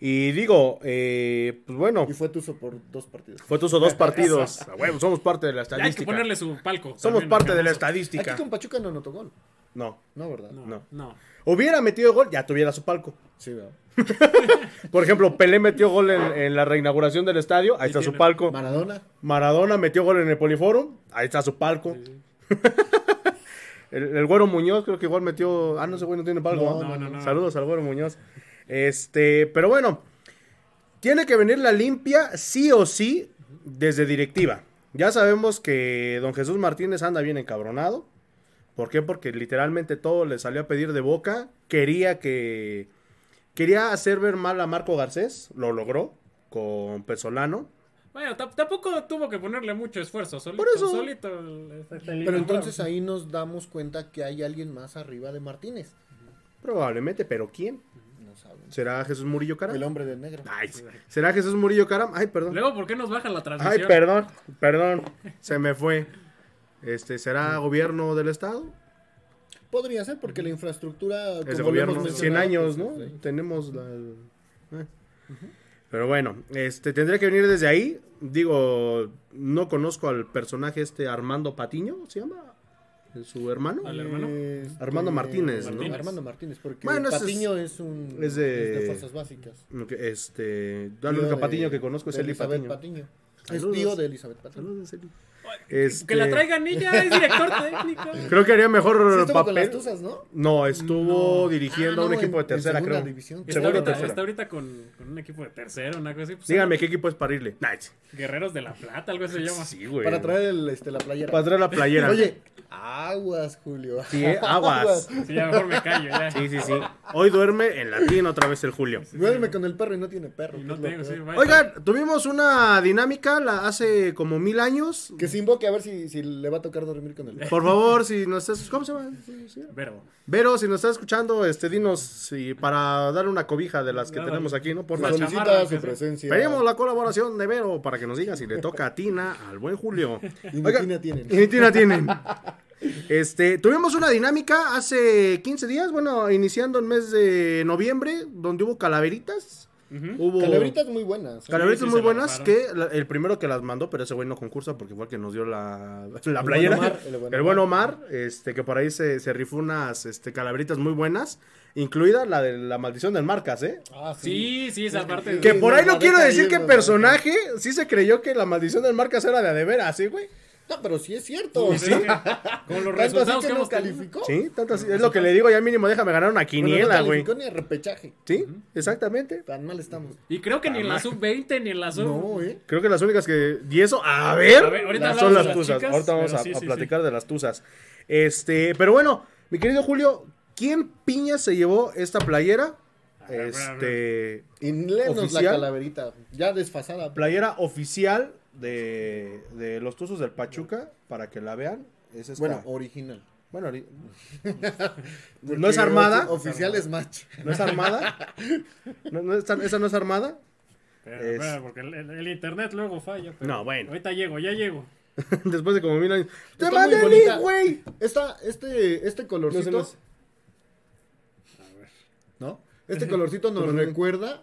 Y digo, eh, pues bueno, Y fue Tuzo por dos partidos. fue tuzo dos partidos. A huevo, somos parte de la Ya hay que estadística. ponerle su palco. Somos también, parte de la estadística. Aquí con Pachuca no anotó gol. No. No, ¿verdad? No, No. no. Hubiera metido gol, ya tuviera su palco. Sí, ¿verdad? Por ejemplo, Pelé metió gol en, en la reinauguración del estadio, ahí está su palco. Maradona. Maradona metió gol en el Poliforum, ahí está su palco. El, el Güero Muñoz creo que igual metió... Ah, no, ese güey no tiene palco. No, no, no, no. Saludos al Güero Muñoz. Este, pero bueno, tiene que venir la limpia sí o sí desde directiva. Ya sabemos que don Jesús Martínez anda bien encabronado. ¿Por qué? Porque literalmente todo le salió a pedir de boca. Quería que... Quería hacer ver mal a Marco Garcés, lo logró con Pesolano. Bueno, tampoco tuvo que ponerle mucho esfuerzo. Solito, Por eso. solito. el- Pero entonces ahí nos damos cuenta que hay alguien más arriba de Martínez. Probablemente, pero ¿quién? No sabemos. ¿Será Jesús Murillo Caram? El hombre de negro. Ay, ¿Será Jesús Murillo Caram? Ay, perdón. Luego, ¿por qué nos bajan la transmisión? Ay, perdón, perdón. Se me fue. Este, ¿será gobierno del estado? Podría ser porque la infraestructura. Es de como lo hemos gobierno. 100 mencionado, años, ¿no? sí. Tenemos la... eh. Pero bueno, este, tendría que venir desde ahí. Digo, no conozco al personaje este Armando Patiño, ¿se llama? ¿Su hermano? Al hermano. Este, Armando Martínez, ¿no? Martínez. Armando Martínez, porque Bueno, ese es- Patiño es, un. es de- Fuerzas Básicas. Lo que- Este, el único de- Patiño que conozco es de Eli Elizabeth Patiño. Es tío de Elizabeth Patiño. Saludos, Eli. Que Este, la traigan ella, es director técnico. Creo que haría mejor Sí estuvo con las papel. Tuzas, ¿no? No, estuvo No. dirigiendo Ah, a un equipo de tercera, creo. división. Está ahorita, tercera. está ahorita con, con un equipo de tercero, una cosa así. Pues, Díganme qué equipo es para irle. Nice. Guerreros de la Plata, algo así se llama. Sí, güey. Para traer el, este, la playera. Para traer la playera. Oye, aguas, Julio. Sí, ¿eh? aguas. Sí, ya mejor me callo, ya. Sí, sí, sí. Hoy duerme en latín otra vez el Julio. Duerme con el perro y no tiene perro. Y no tengo, sí. Oigan, tuvimos una dinámica la, hace como mil años. Que se invoque a ver si, si le va a tocar dormir con el perro. Por favor, si nos estás... ¿Cómo se llama? Sí, sí. Vero. Vero, si nos estás escuchando, este, dinos si para dar una cobija de las que tenemos aquí, ¿no? Por. Solicita chamarra, su presencia. Pedimos la colaboración de Vero para que nos diga si le toca a Tina, al buen Julio. Y ni Oiga, Tina tienen. Y ni Tina tienen. Este, tuvimos una dinámica hace 15 días, bueno, iniciando el mes de noviembre, donde hubo calaveritas. Hubo Calaveritas muy buenas. ¿eh? Sí, sí, muy buenas, que la- el primero que las mandó, pero ese güey no concursa porque fue el que nos dio la, la El playera. buen Omar, el buen el buen Omar, este, que por ahí se, se rifó unas este, calaveritas muy buenas, incluida la de la maldición del Marcas, ¿eh? Ah, Sí, sí, esa parte. Que Sí, por ahí no quiero decir que personaje sí se creyó que la maldición del Marcas era de a de veras, ¿sí, güey? No, pero sí es cierto. Sí, Con los Tanto así resultados que que no tenido. calificó. Sí, tanto así. Es lo que le digo, ya mínimo déjame ganar una Bueno, quiniela, no güey. calificó ni a repechaje. Sí, exactamente. Tan mal estamos. Y creo que ni en la sub-20 ni en la sub. No, ¿eh? Creo que las únicas que. Y eso, a ver. A ver, ahorita las- son de las las tuzas. chicas, ahorita vamos a, sí, a sí, platicar de las tuzas. Este, pero bueno, mi querido Julio, ¿quién piña se llevó esta playera? Este. Y léenos la calaverita. Ya desfasada. Playera oficial de, de los tuzos del Pachuca, para que la vean. Es esta. Bueno, original. Bueno, ori- ¿No es armada? ofi- Oficial es match. ¿no es armada? ¿No, no es- ¿Esa no es armada? Espera, Es- espera, porque el, internet luego falla. pero No, bueno. Ahorita llego, ya llego. Después de como mil años. ¡Te mandé el link, güey! Esta, este, este colorcito. No sé, ¿no? Este colorcito nos recuerda A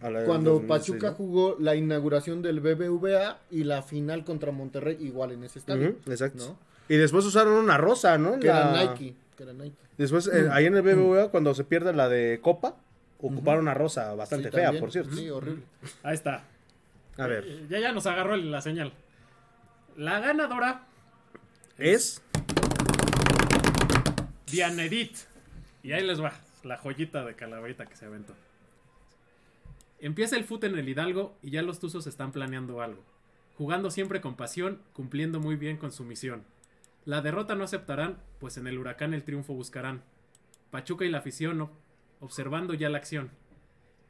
cuando 2016, Pachuca ¿no? jugó la inauguración del BBVA y la final contra Monterrey igual en ese estadio. Exacto. ¿no? Y después usaron una rosa, ¿no? Que La- era Nike. que. Después, eh, ahí en el BBVA, cuando se pierde la de Copa, ocuparon una rosa bastante Sí, fea, también. por cierto. Sí, horrible. Ahí está. A ver, Eh, Ya, ya nos agarró la señal. La ganadora, es... Dianedit. Y ahí les va, la joyita de calaverita que se aventó. Empieza el fut en el Hidalgo y ya los tuzos están planeando algo. Jugando siempre con pasión, cumpliendo muy bien con su misión. La derrota no aceptarán, pues en el huracán el triunfo buscarán. Pachuca y la afición observando ya la acción.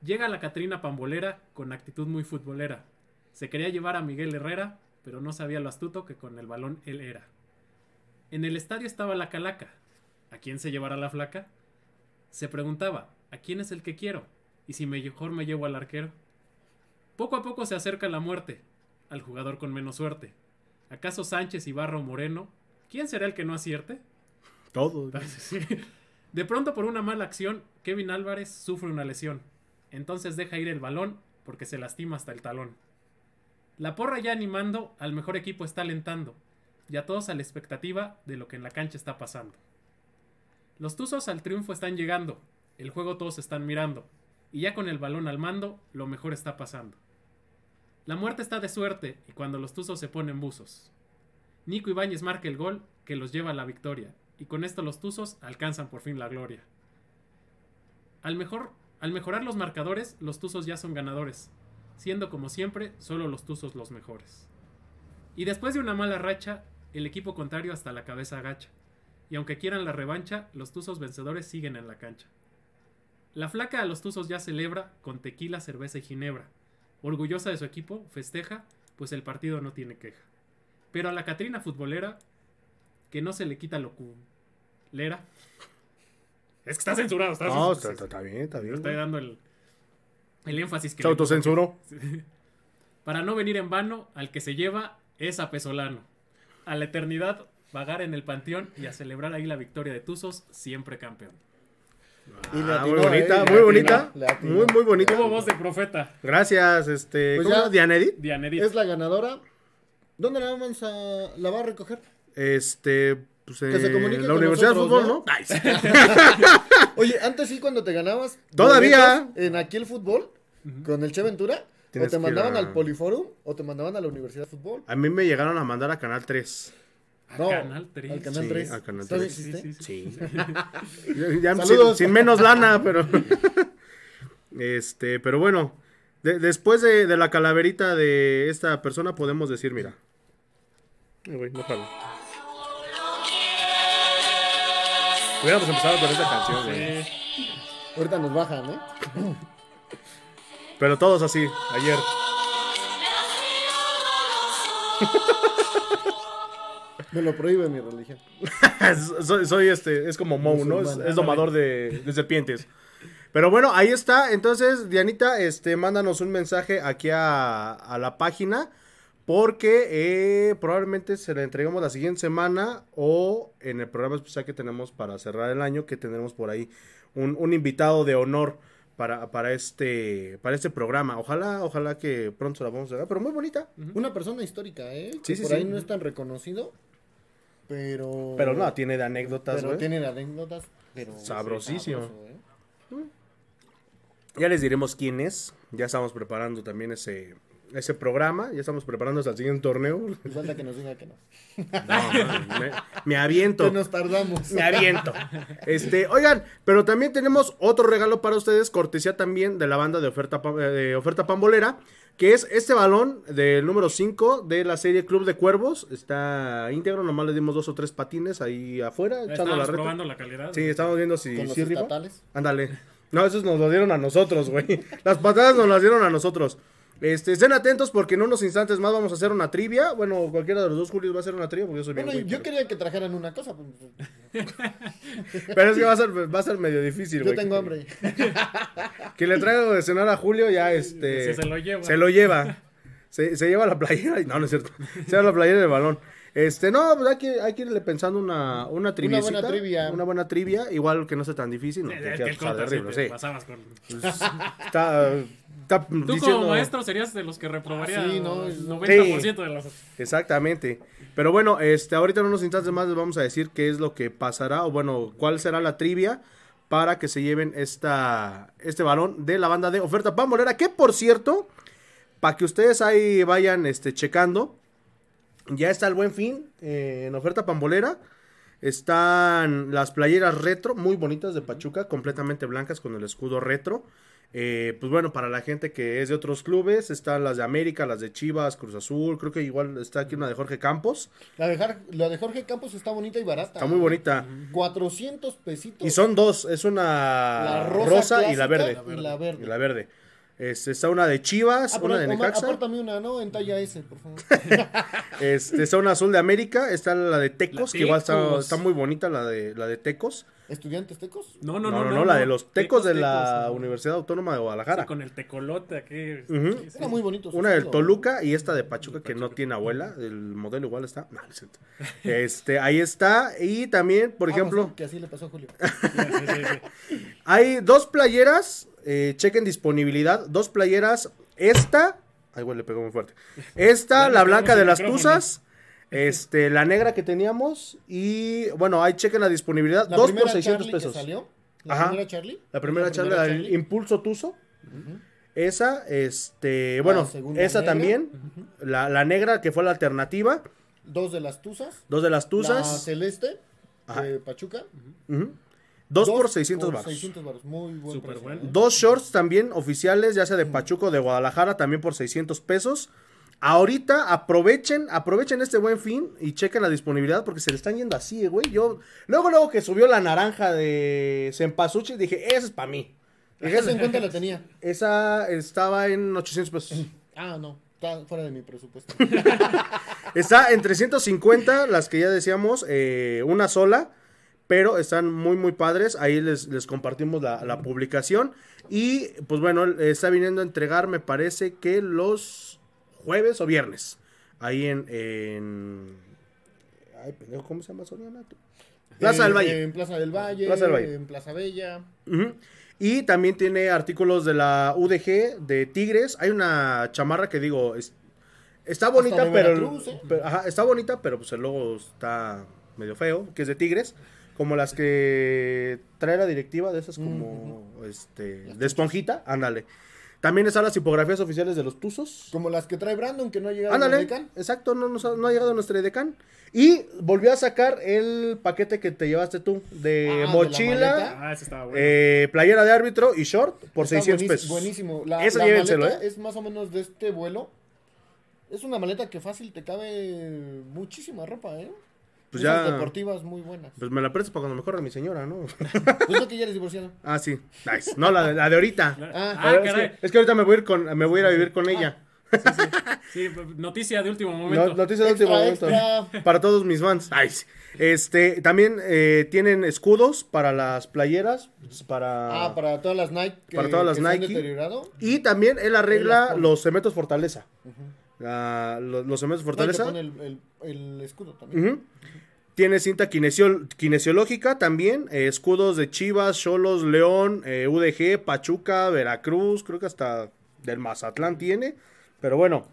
Llega la Catrina Pambolera con actitud muy futbolera. Se quería llevar a Miguel Herrera, pero no sabía lo astuto que con el balón él era. En el estadio estaba la calaca. ¿A quién se llevará la flaca? Se preguntaba, ¿a quién es el que quiero? ¿Y si mejor me llevo al arquero? Poco a poco se acerca la muerte, al jugador con menos suerte. ¿Acaso Sánchez, o Moreno? ¿Quién será el que no acierte? Todo. De pronto, por una mala acción, Kevin Álvarez sufre una lesión. Entonces deja ir el balón porque se lastima hasta el talón. La porra ya animando, al mejor equipo está alentando, y a todos a la expectativa de lo que en la cancha está pasando. Los Tuzos al triunfo están llegando, el juego todos están mirando, y ya con el balón al mando, lo mejor está pasando. La muerte está de suerte, y cuando los Tuzos se ponen buzos. Nico Ibáñez marca el gol que los lleva a la victoria, y con esto los Tuzos alcanzan por fin la gloria. Al, mejor, al mejorar los marcadores, los Tuzos ya son ganadores, siendo como siempre solo los Tuzos los mejores. Y después de una mala racha, el equipo contrario hasta la cabeza agacha, y aunque quieran la revancha, los Tuzos vencedores siguen en la cancha. La flaca a los Tuzos ya celebra con tequila, cerveza y ginebra. Orgullosa de su equipo, festeja, pues el partido no tiene queja. Pero a la Catrina futbolera, que no se le quita lo culera. Es que está censurado, está, No, está, está bien, está bien. Estoy dando el, el énfasis que Se autocensuró. Para no venir en vano, al que se lleva es a Pesolano. A la eternidad, vagar en el panteón y a celebrar ahí la victoria de Tuzos, siempre campeón. Y le Ah, atinó, muy bonita, eh, muy bonita. Muy, muy bonita. Tuvo voz de profeta, Gracias, este. Pues ¿Cómo ya. Dianedit. Dianedit. Es la ganadora. ¿Dónde la vamos a la va a recoger? Este. Pues, Que se eh, comunique la con Universidad nosotros, de. Fútbol, ¿no? Sí. Oye, antes sí cuando te ganabas Todavía. en aquí el fútbol con el Che Ventura, o te mandaban a- al Poliforum o te mandaban a la Universidad de Fútbol. A mí me llegaron a mandar a Canal 3. No, Canal 3. al Canal Sí, 3. al Canal ¿Todavía 3. existe? Sí, sí, sí. Sí. Ya- ya Saludos. sin, sin menos lana, pero. este, pero bueno. de- después de, de la calaverita de esta persona, podemos decir, mira. Ay, güey, no jalo. Hubiéramos empezado con esta canción, güey. Sí. Ahorita nos bajan, ¿eh? Pero todos así, ayer. Me lo prohíbe mi religión. soy, soy, este, es como Mou, ¿no? Es, domador de, de serpientes. Pero bueno, ahí está. Entonces, Dianita, este, mándanos un mensaje aquí a, a la página. Porque eh, probablemente se la entregamos la siguiente semana o en el programa especial que tenemos para cerrar el año, que tendremos por ahí un, un invitado de honor para, para, este, para este programa. Ojalá, ojalá que pronto se la vamos a ver, pero muy bonita. Una persona histórica, ¿eh? Sí, Que sí, por sí. ahí no es tan reconocido, pero... Pero no, tiene de anécdotas, Pero tiene anécdotas, pero... Sabrosísimo. sabroso, ¿eh? Ya les diremos quién es. Ya estamos preparando también ese, ese programa. Ya estamos preparando hasta el siguiente torneo. Y falta que nos diga que no. No, me, me aviento. Que nos tardamos. Me aviento. Este, oigan, pero también tenemos otro regalo para ustedes, cortesía también de la banda de oferta, eh, de oferta pambolera, que es este balón del número 5 de la serie Club de Cuervos. Está íntegro, nomás le dimos dos o tres patines ahí afuera, echando la probando la calidad. Sí, estamos viendo si, Con los si. Ándale. No, esos nos lo dieron a nosotros, güey. Las patadas nos las dieron a nosotros. Este, estén atentos porque en unos instantes más vamos a hacer una trivia. Bueno, cualquiera de los dos Julios va a hacer una trivia porque yo soy bien Bueno, güey, yo pero- quería que trajeran una cosa. pues, Pero es que va a ser, va a ser medio difícil, Yo güey. tengo hambre. Que le traigo de cenar a Julio ya, este... Se lo lleva. Se lo lleva. Se, se lleva la playera. No, no es cierto. Se lleva la playera del balón. Este, no, pues hay que, hay que irle pensando una, una trivia. buena trivia. Una buena trivia. Igual que no sea tan difícil. No, Es que que pues, contra terrible, sí sí. pasabas con... Está, está Tú diciendo- como maestro serías de los que reprobaría Ah, sí, no, el no. 90% de las... Exactamente. Pero bueno, este, ahorita en unos instantes más les vamos a decir qué es lo que pasará, o bueno, cuál será la trivia para que se lleven esta, este balón de la banda de oferta pambolera. Que por cierto, para que ustedes ahí vayan este, checando, ya está el buen fin eh, en oferta pambolera. Están las playeras retro, muy bonitas de Pachuca, completamente blancas con el escudo retro. Eh, pues bueno, para la gente que es de otros clubes, están las de América, las de Chivas, Cruz Azul, creo que igual está aquí una de Jorge Campos. La de, Jar- la de Jorge Campos está bonita y barata. Está muy bonita. 400 pesitos. Y son dos, es una la rosa, rosa, y la verde. Y la verde. Y la verde. Este, está una de Chivas, Ah, una de Necaxa. apártame una, ¿no? En talla S, por favor. Este, está una azul de América, está la de Tecos, La que igual está, está muy bonita la de la de Tecos. ¿Estudiantes tecos? No, No, no, no, no. la de los Tecos, de Tecos, la ¿no? Universidad Autónoma de Sí, Guadalajara. con el tecolote aquí. Sí, sí. Era muy bonito. Una del. Toluca y esta de Pachuca que no tiene abuela. El modelo igual está. No. Este, ahí está. Y también, por Ah, ejemplo, pues, que así le pasó a Julio. Sí, sí, sí. hay dos playeras. eh, chequen disponibilidad. Dos playeras. Esta. Ay, güey, le pegó muy fuerte. Esta, la blanca de las micrófono. tuzas. Este, la negra que teníamos. Y bueno, ahí chequen la disponibilidad. La dos por 600 Charlie que pesos. salió, la Ajá. primera Charlie. La primera charla, el Impulso Tuzo. Esa, este, bueno, esa negra. también. la, la negra que fue la alternativa. Dos de las Tuzas. Dos de las La Tuzas. celeste Ajá. de Pachuca. Dos, por 600 baros. 600 baros. Muy buen Súper precio. bueno. Dos shorts también oficiales, ya sea de Pachuco o de Guadalajara, también por 600 pesos. Ahorita aprovechen, aprovechen este buen fin y chequen la disponibilidad porque se le están yendo así, eh, güey. Yo, luego, luego que subió la naranja de Cempasúchil, dije, esa es para mí. ¿Esa en cuenta la tenía? esa estaba en 800 pesos. Ah, no. Está fuera de mi presupuesto. Está en 350, las que ya decíamos, eh, una sola, pero están muy, muy padres. Ahí les, les compartimos la, la publicación. Y pues bueno, está viniendo a entregar, me parece que los jueves o viernes. Ahí en. en... Ay, pendejo, ¿cómo se llama Soriana? Plaza del Eh, Valle. En Plaza del Valle. Plaza del Valle. En Plaza Bella. Y también tiene artículos de la UDG de Tigres. Hay una chamarra que digo, es- está bonita, de pero, Veracruz, ¿eh? pero- ajá, está bonita, pero pues el logo está medio feo, que es de Tigres, como las que trae la directiva de esas como este de esponjita, ándale. También están las tipografías oficiales de los Tuzos. Como las que trae Brandon, que no ha llegado a Ándale, Decan. exacto, no, nos ha- no ha llegado nuestro edecán. Y volvió a sacar el paquete que te llevaste tú de Ah, de la mochila, maleta. Ah, ese estaba bueno. eh, playera de árbitro y short por Está 600 buenísimo- pesos. Buenísimo. La, Esa la llévenselo, ¿eh? es más o menos de este vuelo. Es una maleta que fácil te cabe muchísima ropa, ¿eh? Pues Esas ya- deportivas muy buenas. Pues me la prestas para cuando me corra mi señora, ¿no? Pues no que ya eres divorciado. ah, sí. Nice. No, la, de- la de ahorita. Ah, Ah, es, caray. que, es que ahorita me voy a ir, con, me voy a ir a vivir con ella. Sí, noticia de último No, momento. noticia de Extra, último momento. extra. Para todos mis fans. Ay, sí. Este, también eh, tienen escudos para las playeras. pues, Para... Ah, para todas las Nike que, Para todas las Nike. deteriorado. Y también él arregla los cementos fortaleza. La- los, los cementos No, y te fortaleza. pone el, el- el escudo también. Ujú. Tiene cinta kinesio- kinesiológica también, eh, escudos de Chivas, Cholos, León, eh, UDG, Pachuca, Veracruz, creo que hasta del Mazatlán tiene. Pero bueno,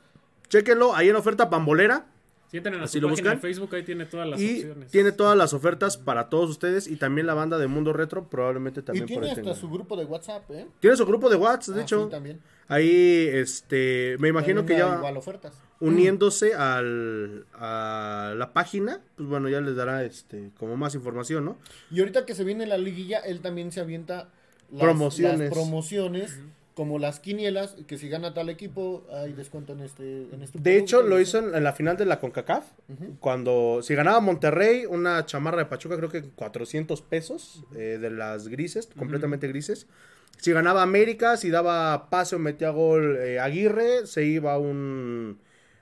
chéquenlo, ahí en oferta pambolera. Si entran a su lo página de buscan. Facebook, ahí tiene todas las y opciones. tiene todas las ofertas para todos ustedes y también la banda de Mundo Retro probablemente Y también por tiene ahí hasta su grupo de WhatsApp, ¿eh? Tiene su grupo de WhatsApp, de Ah, hecho. sí, también. ahí, este, me imagino que ya Igual ofertas. uniéndose al, a la página, pues bueno, ya les dará este como más información, ¿no? Y ahorita que se viene la liguilla, él también se avienta las Promociones. las promociones como las quinielas, que si gana tal equipo, hay descuento en este, en este De producto, hecho, lo y hizo en la final de la CONCACAF. Cuando, si ganaba Monterrey, una chamarra de Pachuca, creo que 400 pesos eh, de las grises, completamente grises. Si ganaba América, si daba pase o metía gol eh, Aguirre, se iba un,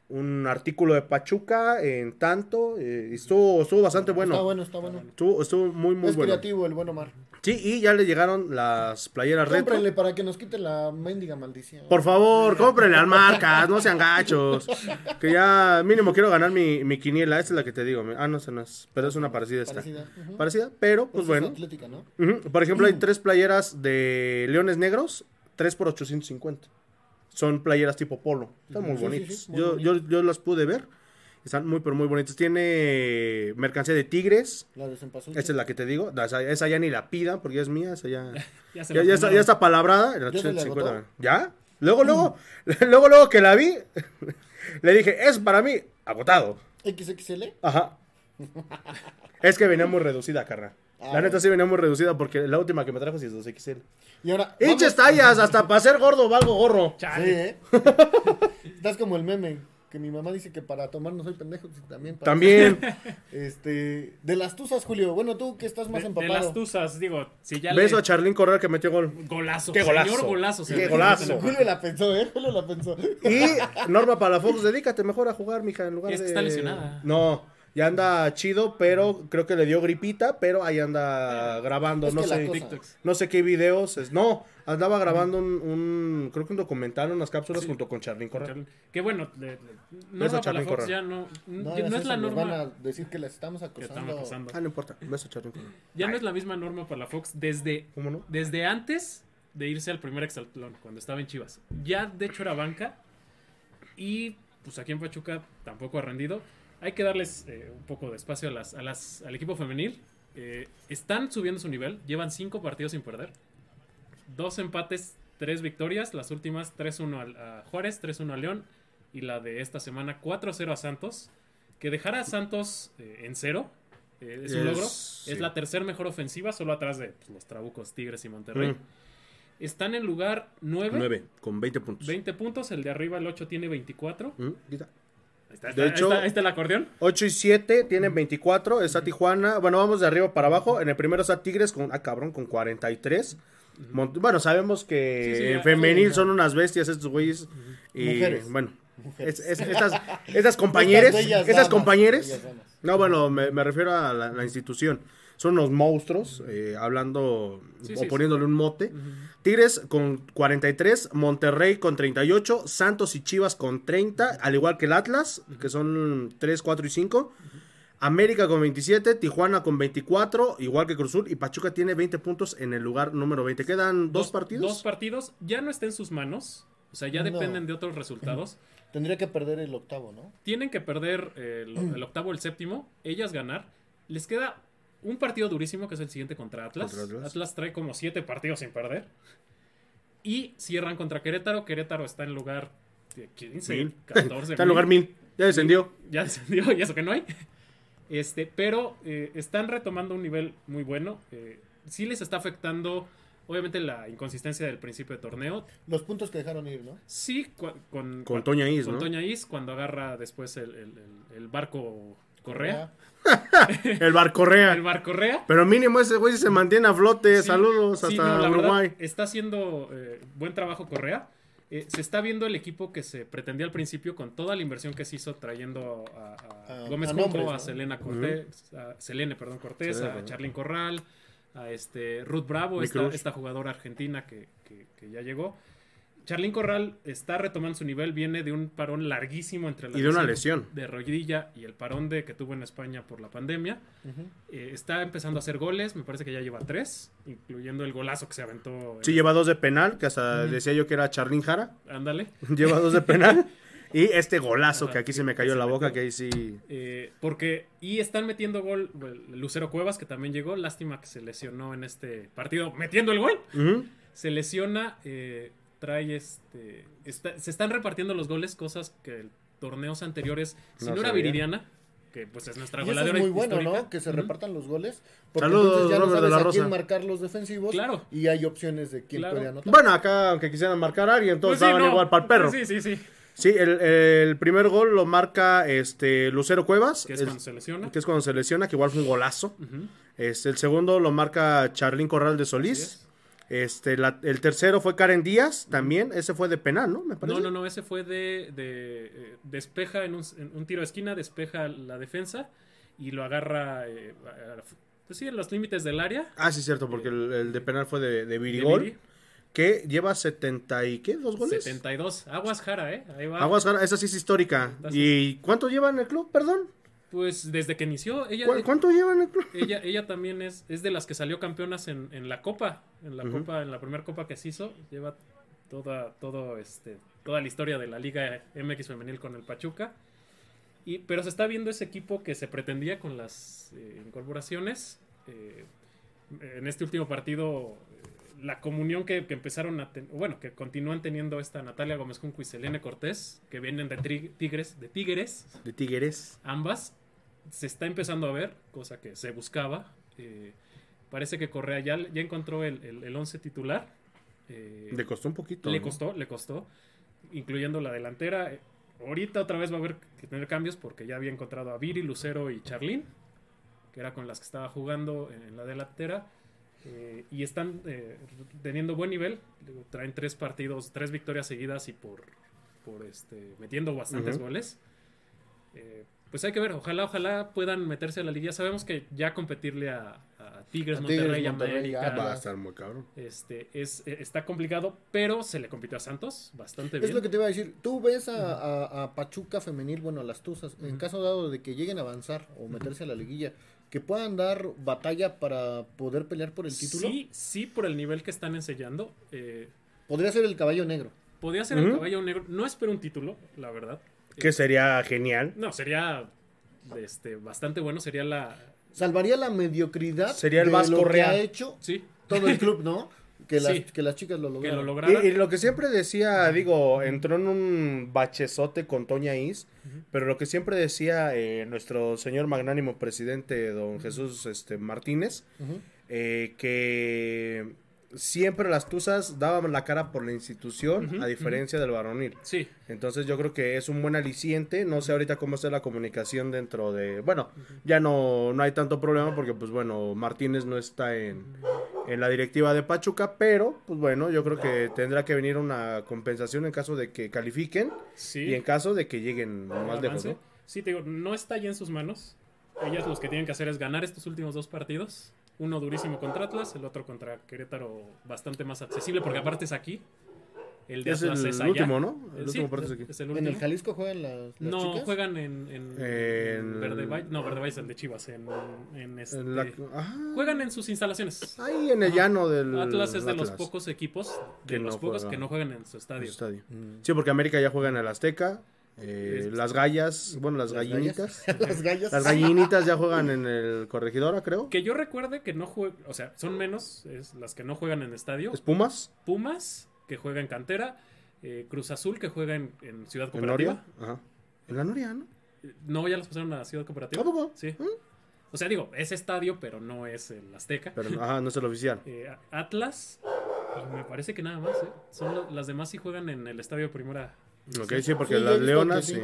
un artículo de Pachuca en tanto. eh, y estuvo, estuvo bastante bueno. Está bueno, está bueno. Estuvo, estuvo muy, muy es bueno. creativo el buen Omar. Sí, y ya le llegaron las playeras retro. Cómprenle para que nos quite la mendiga maldición. Por favor, cómprenle al marcas, no sean gachos. Que ya mínimo quiero ganar mi, mi quiniela. Esta es la que te digo. Ah, no, esa no es. Pero es una parecida esta. Parecida. Parecida, pero pues es bueno. atlética, ¿no? Ujú. Por ejemplo, hay tres playeras de Leones Negros, tres por 850. Son playeras tipo polo. Están muy Sí, bonitas. sí, yo, yo, yo las pude ver. Están muy, pero muy bonitas. Tiene mercancía de tigres. La de. Esa es la que te digo. Esa, esa ya ni la pida porque ya es mía. Esa ya, Ya ya, ya está, ya está palabrada. ¿Ya se le 50. agotó? ¿Ya? Luego, luego, luego, luego que la vi, le dije, es para mí agotado. XXL. Ajá. Es que venía muy reducida, carnal. Ah, La neta sí venía muy reducida porque la última que me trajo sí es 2XL. Y ahora. Hinches tallas, hasta para ser gordo valgo gorro. Sí, Chale. ¿eh? Estás como el meme. Que mi mamá dice que para tomar no soy pendejo. sí, También. para- También. Este. De las tuzas, Julio. Bueno, tú que estás más De, de empapado. las tuzas, digo, si ya Beso le... a Charlín Correa que metió gol. Golazo. Qué golazo. Señor golazo. Qué señor. golazo. Julio la pensó, ¿eh? Julio la pensó. Y Norma Palafox, dedícate mejor a jugar, mija, en lugar Es que de... está lesionada. No, ya anda chido, pero creo que le dio gripita, pero ahí anda grabando, Es no la sé, no sé qué videos. Es, no, andaba grabando un, un- creo que un documental, unas cápsulas Sí. junto con Charlín Correa. Charlie- Que bueno, le- le- Beso Norma a Palafox Correa. ya no, No, no, hagas es la nos van norma a decir que la estamos acosando. acosando. Ah, no importa, beso a Charlín Correa. Ya no es la misma Norma Palafox desde, ¿Cómo no? desde antes de irse al primer exaltlón, cuando estaba en Chivas. Ya de hecho era banca y pues aquí en Pachuca tampoco ha rendido. Hay que darles eh, un poco de espacio a las, a las, al equipo femenil. Eh, están subiendo su nivel, llevan cinco partidos sin perder. Dos empates, tres victorias. Las últimas 3-1 al- a Juárez, 3-1 a León. Y la de esta semana 4-0 a Santos. Que dejar a Santos eh, en cero eh, es un Es- logro. sí. Es la tercer mejor ofensiva, solo atrás de pues, los Trabucos, Tigres y Monterrey. Mm. Están en lugar 9, 9, con 20 puntos. 20 puntos. El de arriba, el 8, tiene 24. Mm, Ahí está, De hecho- está- está el acordeón. 8 y 7 tienen 24, está Tijuana, bueno, vamos de arriba para abajo, en el primero está Tigres con, ah cabrón, con 43. Mont- bueno, sabemos que Sí, sí, en femenil sí, son unas bestias estos güeyes. Y Mujeres. bueno, es- es- estas, estas compañeras, Estas compañeras, no, bueno, me, me refiero a la, la institución. Son unos monstruos, eh, hablando Sí, o sí, poniéndole un mote. Tigres con 43, Monterrey con 38, Santos y Chivas con 30, al igual que el Atlas, que son 3, 4 y 5. América con 27, Tijuana con 24, igual que Cruzul, y Pachuca tiene 20 puntos en el lugar número 20. ¿Quedan dos, partidos? Dos partidos. Ya no está en sus manos. O sea, ya No. dependen de otros resultados. Tendría que perder el octavo, ¿no? Tienen que perder eh, el, el octavo o el séptimo. Ellas ganar. Les queda un partido durísimo que es el siguiente contra Atlas. Contra Atlas. Atlas. trae como siete partidos sin perder. Y cierran contra Querétaro. Querétaro está en lugar de 15, Mil. 14. Está en lugar 1000. Ya descendió. Ya descendió, y eso que no hay. Este, pero eh, están retomando un nivel muy bueno. Eh, sí les está afectando, obviamente, la inconsistencia del principio de torneo. Los puntos que dejaron ir, ¿no? Sí, cua- con, Con Toña Is, con ¿no? Toña Is, cuando agarra después el, el- el- el barco Correa. El Bar Correa. El barco Correa. Pero mínimo ese güey se mantiene a flote. Sí, Saludos sí, hasta no, Uruguay. verdad, está haciendo eh, buen trabajo Correa. Eh, se está viendo el equipo que se pretendía al principio con toda la inversión que se hizo trayendo a, Gómez a Junco, nombres, a. Selena Cortés, a Selene, perdón, Cortés, a. Charlyn Corral, a este Ruth Bravo, esta, esta jugadora argentina que, que- que ya llegó. Charlyn Corral está retomando su nivel, viene de un parón larguísimo entre la Y de una lesión. de rodilla y el parón de que tuvo en España por la pandemia. Eh, está empezando a hacer goles, me parece que ya lleva tres, incluyendo el golazo que se aventó. Sí, lleva dos de penal, que hasta decía yo que era Charlín Jara. Ándale. Lleva dos de penal. Y este golazo Ajá, que aquí se me cayó se la boca, metió. que ahí sí. Eh, porque, y están metiendo gol, Lucero Cuevas, que también llegó. Lástima que se lesionó en este partido metiendo el gol. Se lesiona, eh, trae este. está- se están repartiendo los goles, cosas que torneos anteriores, si No no, era. Viridiana, que pues es nuestra Y eso es goleadora muy bueno, histórica. ¿no? Que se repartan los goles. Porque Saludos, entonces ya no de sabes la a Rosa. quién marcar los defensivos. Claro. Y hay opciones de quién Claro. puede anotar. Bueno, acá, aunque quisieran marcar a alguien, todos Pues sí, estaban no. igual para el perro. Sí, sí, sí. Sí, el, el primer gol lo marca este Lucero Cuevas. Que es el- cuando se lesiona. que es cuando se lesiona, que igual fue un golazo. Ujú. Este, el segundo lo marca Charlín Corral de Así Solís. Es. Este, la- el tercero fue Karen Díaz, también. Ese fue de penal, ¿no? Me parece. No, no, no, ese fue de, de, eh, despeja en un, en un tiro de esquina, despeja la defensa y lo agarra, eh, a- a- pues sí, en los límites del área. Ah, sí, cierto, porque el, el de penal fue de, de Virigol, Viri. que lleva 70 y ¿qué? ¿Dos goles? 72. Aguas Jara, ¿eh? Ahí va. Aguas, Jara, esa sí es histórica. Entonces- ¿Y cuánto lleva en el club? Perdón. Pues desde que inició, ella, ¿Cu- ¿Cuánto lleva en el club? ella, ella también es, es de las que salió campeonas en, en la Copa. En la. Copa, en la primera Copa que se hizo. Lleva toda, todo este, toda la historia de la Liga MX femenil con el Pachuca. Y, pero se está viendo ese equipo que se pretendía con las eh, incorporaciones. Eh, en este último partido, eh, la comunión que, que empezaron a tener, bueno, que continúan teniendo esta Natalia Gómez Junco y Selene Cortés, que vienen de Tigres, de Tigres, De Tigres. ambas, se está empezando a ver, cosa que se buscaba. Eh, parece que Correa ya, ya encontró el, el, el once titular. Eh, Le costó un poquito. le ¿no? costó, le costó, incluyendo la delantera. Eh, Ahorita otra vez va a haber que tener cambios porque ya había encontrado a Viri, Lucero y Charlín, que era con las que estaba jugando en la delantera. eh, y están teniendo buen nivel. Traen tres partidos, tres victorias seguidas y por, por este, metiendo bastantes goles. Pues hay que ver, ojalá, ojalá puedan meterse a la liga. Sabemos que ya competirle a, a Tigres, A Tigres, Monterrey, Monterrey, América. Va a estar muy cabrón. este, es, eh, está complicado, pero se le compitió a Santos bastante Es bien. lo que te iba a decir. Tú ves a, a- a Pachuca femenil, bueno, a las Tuzas, en caso dado de que lleguen a avanzar o meterse a la liguilla, que puedan dar batalla para poder pelear por el título. Sí, sí, por el nivel que están enseñando. eh, Podría ser el caballo negro. podría ser el caballo negro. No espero un título, la verdad. Que sería genial. No, sería este, bastante bueno. Sería la. Salvaría la mediocridad Sería el de Vasco lo que Real. ha hecho Sí, todo el club, ¿no? Que las, Sí. que las chicas lo que lograron. lo lograran. Y, y lo que siempre decía, digo, entró en un bachezote con Toña Is, pero lo que siempre decía eh, nuestro señor magnánimo presidente, don Jesús este, Martínez, eh, que siempre las Tuzas daban la cara por la institución, a diferencia del varonil. Sí, Entonces yo creo que es un buen aliciente. No sé ahorita cómo está la comunicación dentro de... Bueno, ya no, no hay tanto problema porque pues bueno, Martínez no está en, en la directiva de Pachuca, pero pues bueno, yo creo que tendrá que venir una compensación en caso de que califiquen sí. y en caso de que lleguen más lejos. ¿no? Sí, te digo, no está ya en sus manos. Ellas los que tienen que hacer es ganar estos últimos dos partidos. Uno durísimo contra Atlas, el otro contra Querétaro bastante más accesible, porque aparte es aquí. El de Es Atlas el es allá. último, ¿no? El Eh, sí, último partido es aquí. es el ¿En último. el Jalisco juegan las, las No, chicas? juegan en, en, En- Verde Valle. No, Verde Valle es el de Chivas. En, en este, En la- ajá. Juegan en sus instalaciones. Ahí en el llano del Atlas es de los pocos equipos, de Que los no pocos juega. que no juegan en su en estadio. su estadio. Mm. Sí, porque América ya juega en el Azteca. Eh, Es- las gallas, bueno, las, Las gallinitas. gallas. las gallas. Las gallinitas ya juegan en el Corregidora, creo. Que yo recuerde que no juegan, o sea, son menos es las que no juegan en estadio. ¿Espumas? Pumas, que juega en cantera. eh, Cruz Azul, que juega en, en Ciudad ¿En Cooperativa. Noria? Ajá. En la Noria, ¿no? Eh, No, ya las pasaron a Ciudad Cooperativa. ¿A poco? Sí. O sea, digo, es estadio, pero no es el Azteca. Pero, ajá, no es el oficial. Eh, Atlas, y me parece que nada más, ¿eh? Son las demás sí juegan en el estadio Primera. Ok, sí, porque Sí, las leonas, que sí. sí.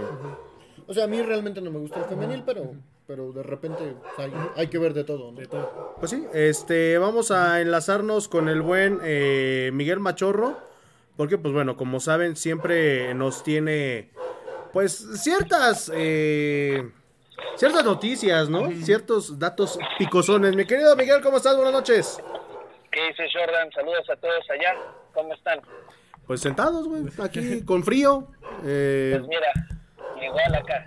O sea, a mí realmente no me gusta el femenil, pero, pero de repente o sea, hay, hay que ver de todo, ¿no? De todo. Pues sí, este, vamos a enlazarnos con el buen eh, Miguel Machorro, porque pues bueno, como saben, siempre nos tiene pues ciertas eh, ciertas noticias, ¿no? Ciertos datos picosones. Mi querido Miguel, ¿cómo estás? Buenas noches. ¿Qué dice Jordan? Saludos a todos allá. ¿Cómo están? Pues sentados, güey, aquí con frío, eh, Pues mira, igual acá.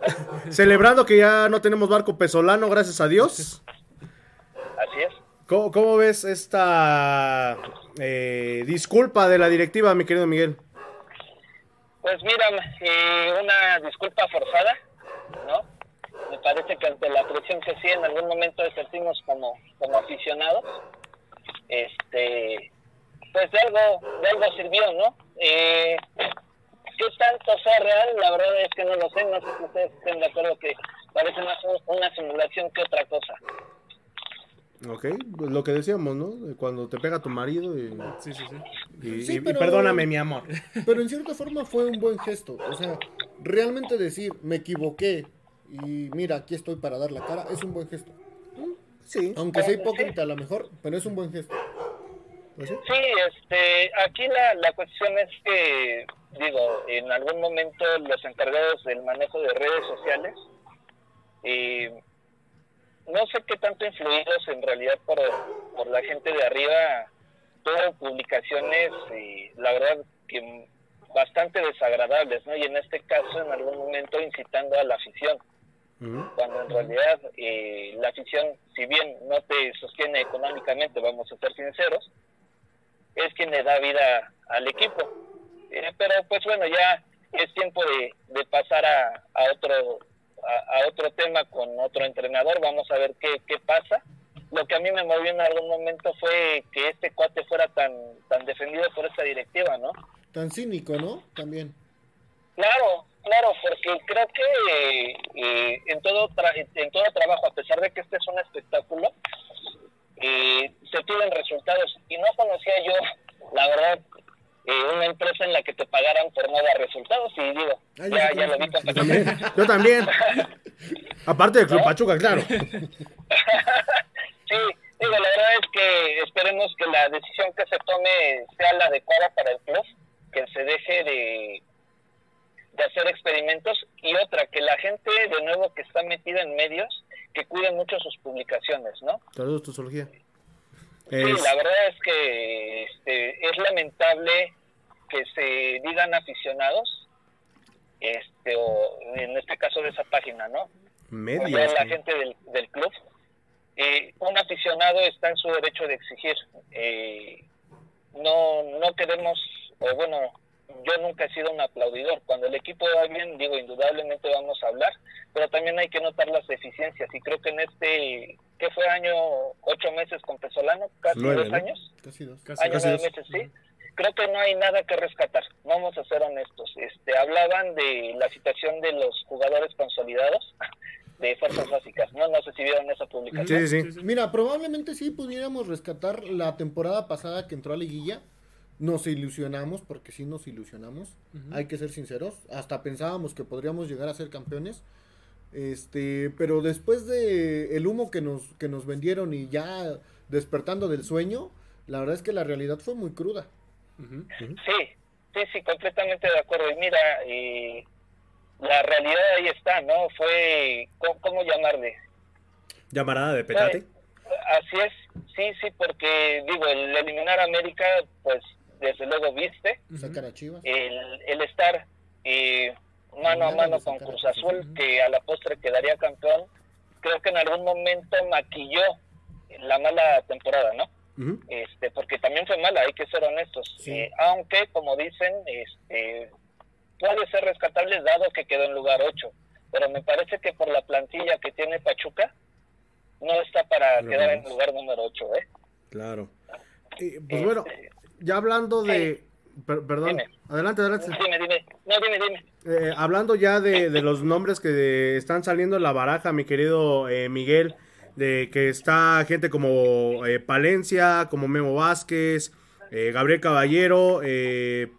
celebrando que ya no tenemos barco pesolano, gracias a Dios. Así es. ¿Cómo, cómo ves esta eh, disculpa de la directiva, mi querido Miguel? Pues mira, eh, una disculpa forzada, ¿no? Me parece que ante la presión que sí en algún momento ejercimos como, como aficionados, este, pues de algo, de algo sirvió, ¿no? Eh, ¿Qué tanto sea real? La verdad es que no lo sé, no sé si ustedes estén de acuerdo que parece más un- una simulación que otra cosa. Ok, pues lo que decíamos, ¿no? Cuando te pega tu marido y, Sí, sí, sí. y- Sí, y- perdóname, mi amor. Pero en cierta forma fue un buen gesto. O sea, realmente decir, me equivoqué y mira, aquí estoy para dar la cara, es un buen gesto. Sí, Aunque sea hipócrita a lo mejor, pero es un buen gesto. Pues sí. Sí, este, aquí la, la cuestión es que, digo, en algún momento los encargados del manejo de redes sociales, eh, no sé qué tanto influidos en realidad por, por la gente de arriba, tuvieron publicaciones, y la verdad que bastante desagradables, ¿no? Y en este caso, en algún momento incitando a la afición cuando en realidad eh, la afición, si bien no te sostiene económicamente, vamos a ser sinceros, es quien le da vida al equipo. Eh, pero pues bueno, ya es tiempo de, de pasar a, a otro a, a, otro tema con otro entrenador, vamos a ver qué, qué pasa. Lo que a mí me movió en algún momento fue que este cuate fuera tan tan defendido por esta directiva, ¿no? Tan cínico, ¿no? También. Claro, claro, porque creo que eh, en todo en todo trabajo, a pesar de que este es un espectáculo, eh, se piden resultados. Y no conocía yo, la verdad, eh, una empresa en la que te pagaran por no dar resultados. Y digo, ya, ya lo vi con Pachuca. Yo también. Aparte del Club Pachuca, claro. sí, digo, la verdad es que esperemos que la decisión que se tome sea la adecuada para el club, que se deje de, de hacer experimentos y otra, que la gente de nuevo que está metida en medios, que cuide mucho sus publicaciones, ¿no? Saludos, tu zoología. Sí, Es- la verdad es que este, es lamentable que se digan aficionados, este, o en este caso de esa página, ¿no? o sea, la gente del, del club. Eh, un aficionado está en su derecho de exigir. Eh, no, no queremos, o bueno, yo nunca he sido un aplaudidor. Cuando el equipo va bien, digo, indudablemente vamos a hablar, pero también hay que notar las deficiencias. Y creo que en este, ¿qué fue año? Ocho meses con Pesolano, casi Nueve, dos ¿no? años. Casi dos. Casi, Año, casi nueve dos. meses, sí. Creo que no hay nada que rescatar, vamos a ser honestos. Este, hablaban de la situación de los jugadores consolidados de fuerzas básicas, ¿no? No sé si vieron esa publicación. Sí, sí, sí. Mira, probablemente sí pudiéramos rescatar la temporada pasada que entró a Liguilla. Nos ilusionamos, porque sí nos ilusionamos. Hay que ser sinceros. Hasta pensábamos que podríamos llegar a ser campeones. Este, pero después de el humo que nos, que nos vendieron y ya despertando del sueño, la verdad es que la realidad fue muy cruda. Sí, sí, sí, completamente de acuerdo. Y mira, eh, la realidad ahí está, ¿no? Fue, ¿cómo, cómo llamarle? Llamarada de petate. Así es, sí, sí, porque digo, el eliminar a América, pues desde luego viste, Sacar a Chivas. el, el estar eh, mano a mano con Cruz Azul, que a la postre quedaría campeón, creo que en algún momento maquilló la mala temporada, ¿no? Este porque también fue mala, hay que ser honestos. Sí. Eh, aunque, como dicen, este puede ser rescatable dado que quedó en lugar 8, pero me parece que por la plantilla que tiene Pachuca, no está para Lo quedar en lugar número 8, ¿eh? Claro. Y, pues bueno, Este, ya hablando de... per- perdón. Dime. Adelante, adelante. Dime, dime, no, dime, dime. Eh, hablando ya de, de los nombres que están saliendo en la baraja, mi querido eh, Miguel, de que está gente como eh, Palencia, como Memo Vázquez, Gabriel Caballero, eh,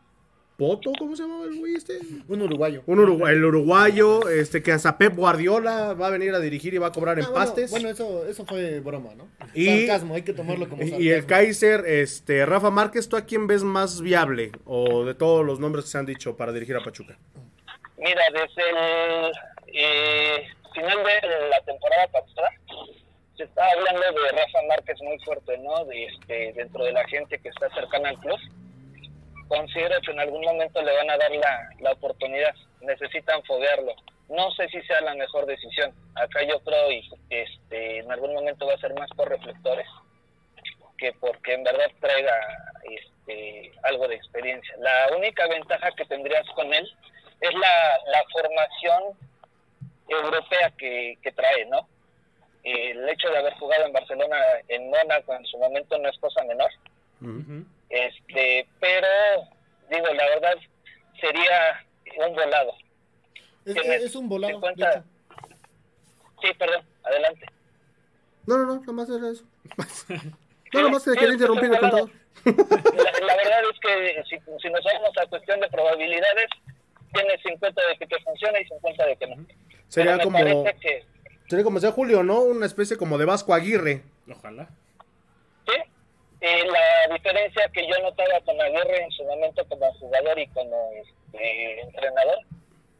Poto, ¿cómo se llama el güey este? Un uruguayo. Un urugu- el uruguayo, este que hasta Pep Guardiola va a venir a dirigir y va a cobrar Ah, en bueno, pastes. Bueno, eso, eso fue broma, ¿no? Y- sarcasmo, hay que tomarlo como y, sarcasmo. y el Kaiser, este, Rafa Márquez, ¿tú a quién ves más viable? O de todos los nombres que se han dicho para dirigir a Pachuca. Mira, desde el eh, final de la temporada pasada se está hablando de Rafa Márquez muy fuerte, ¿no? De este, dentro de la gente que está cercana al club. Considero que en algún momento le van a dar la, la oportunidad. Necesitan foguearlo. No sé si sea la mejor decisión. Acá yo creo y este, en algún momento va a ser más por reflectores que porque en verdad traiga este, algo de experiencia. La única ventaja que tendrías con él es la, la formación europea que, que trae, ¿no? El hecho de haber jugado en Barcelona, en Mónaco en su momento no es cosa menor. Ujú. Sería un volado. Es, un volado. de 50. hecho. Sí, perdón, adelante. No, no, no, nada más era eso. No, nada más que Sí, quería interrumpir el contador. La, la verdad es que si, si nos vamos a cuestión de probabilidades, tiene 50 de que te funcione y 50 de que no. Sería como, que, sería como decía Julio, ¿no? Una especie como de Vasco Aguirre. Ojalá. Sí, eh, la diferencia que yo notaba con Aguirre en su momento como jugador y como este, entrenador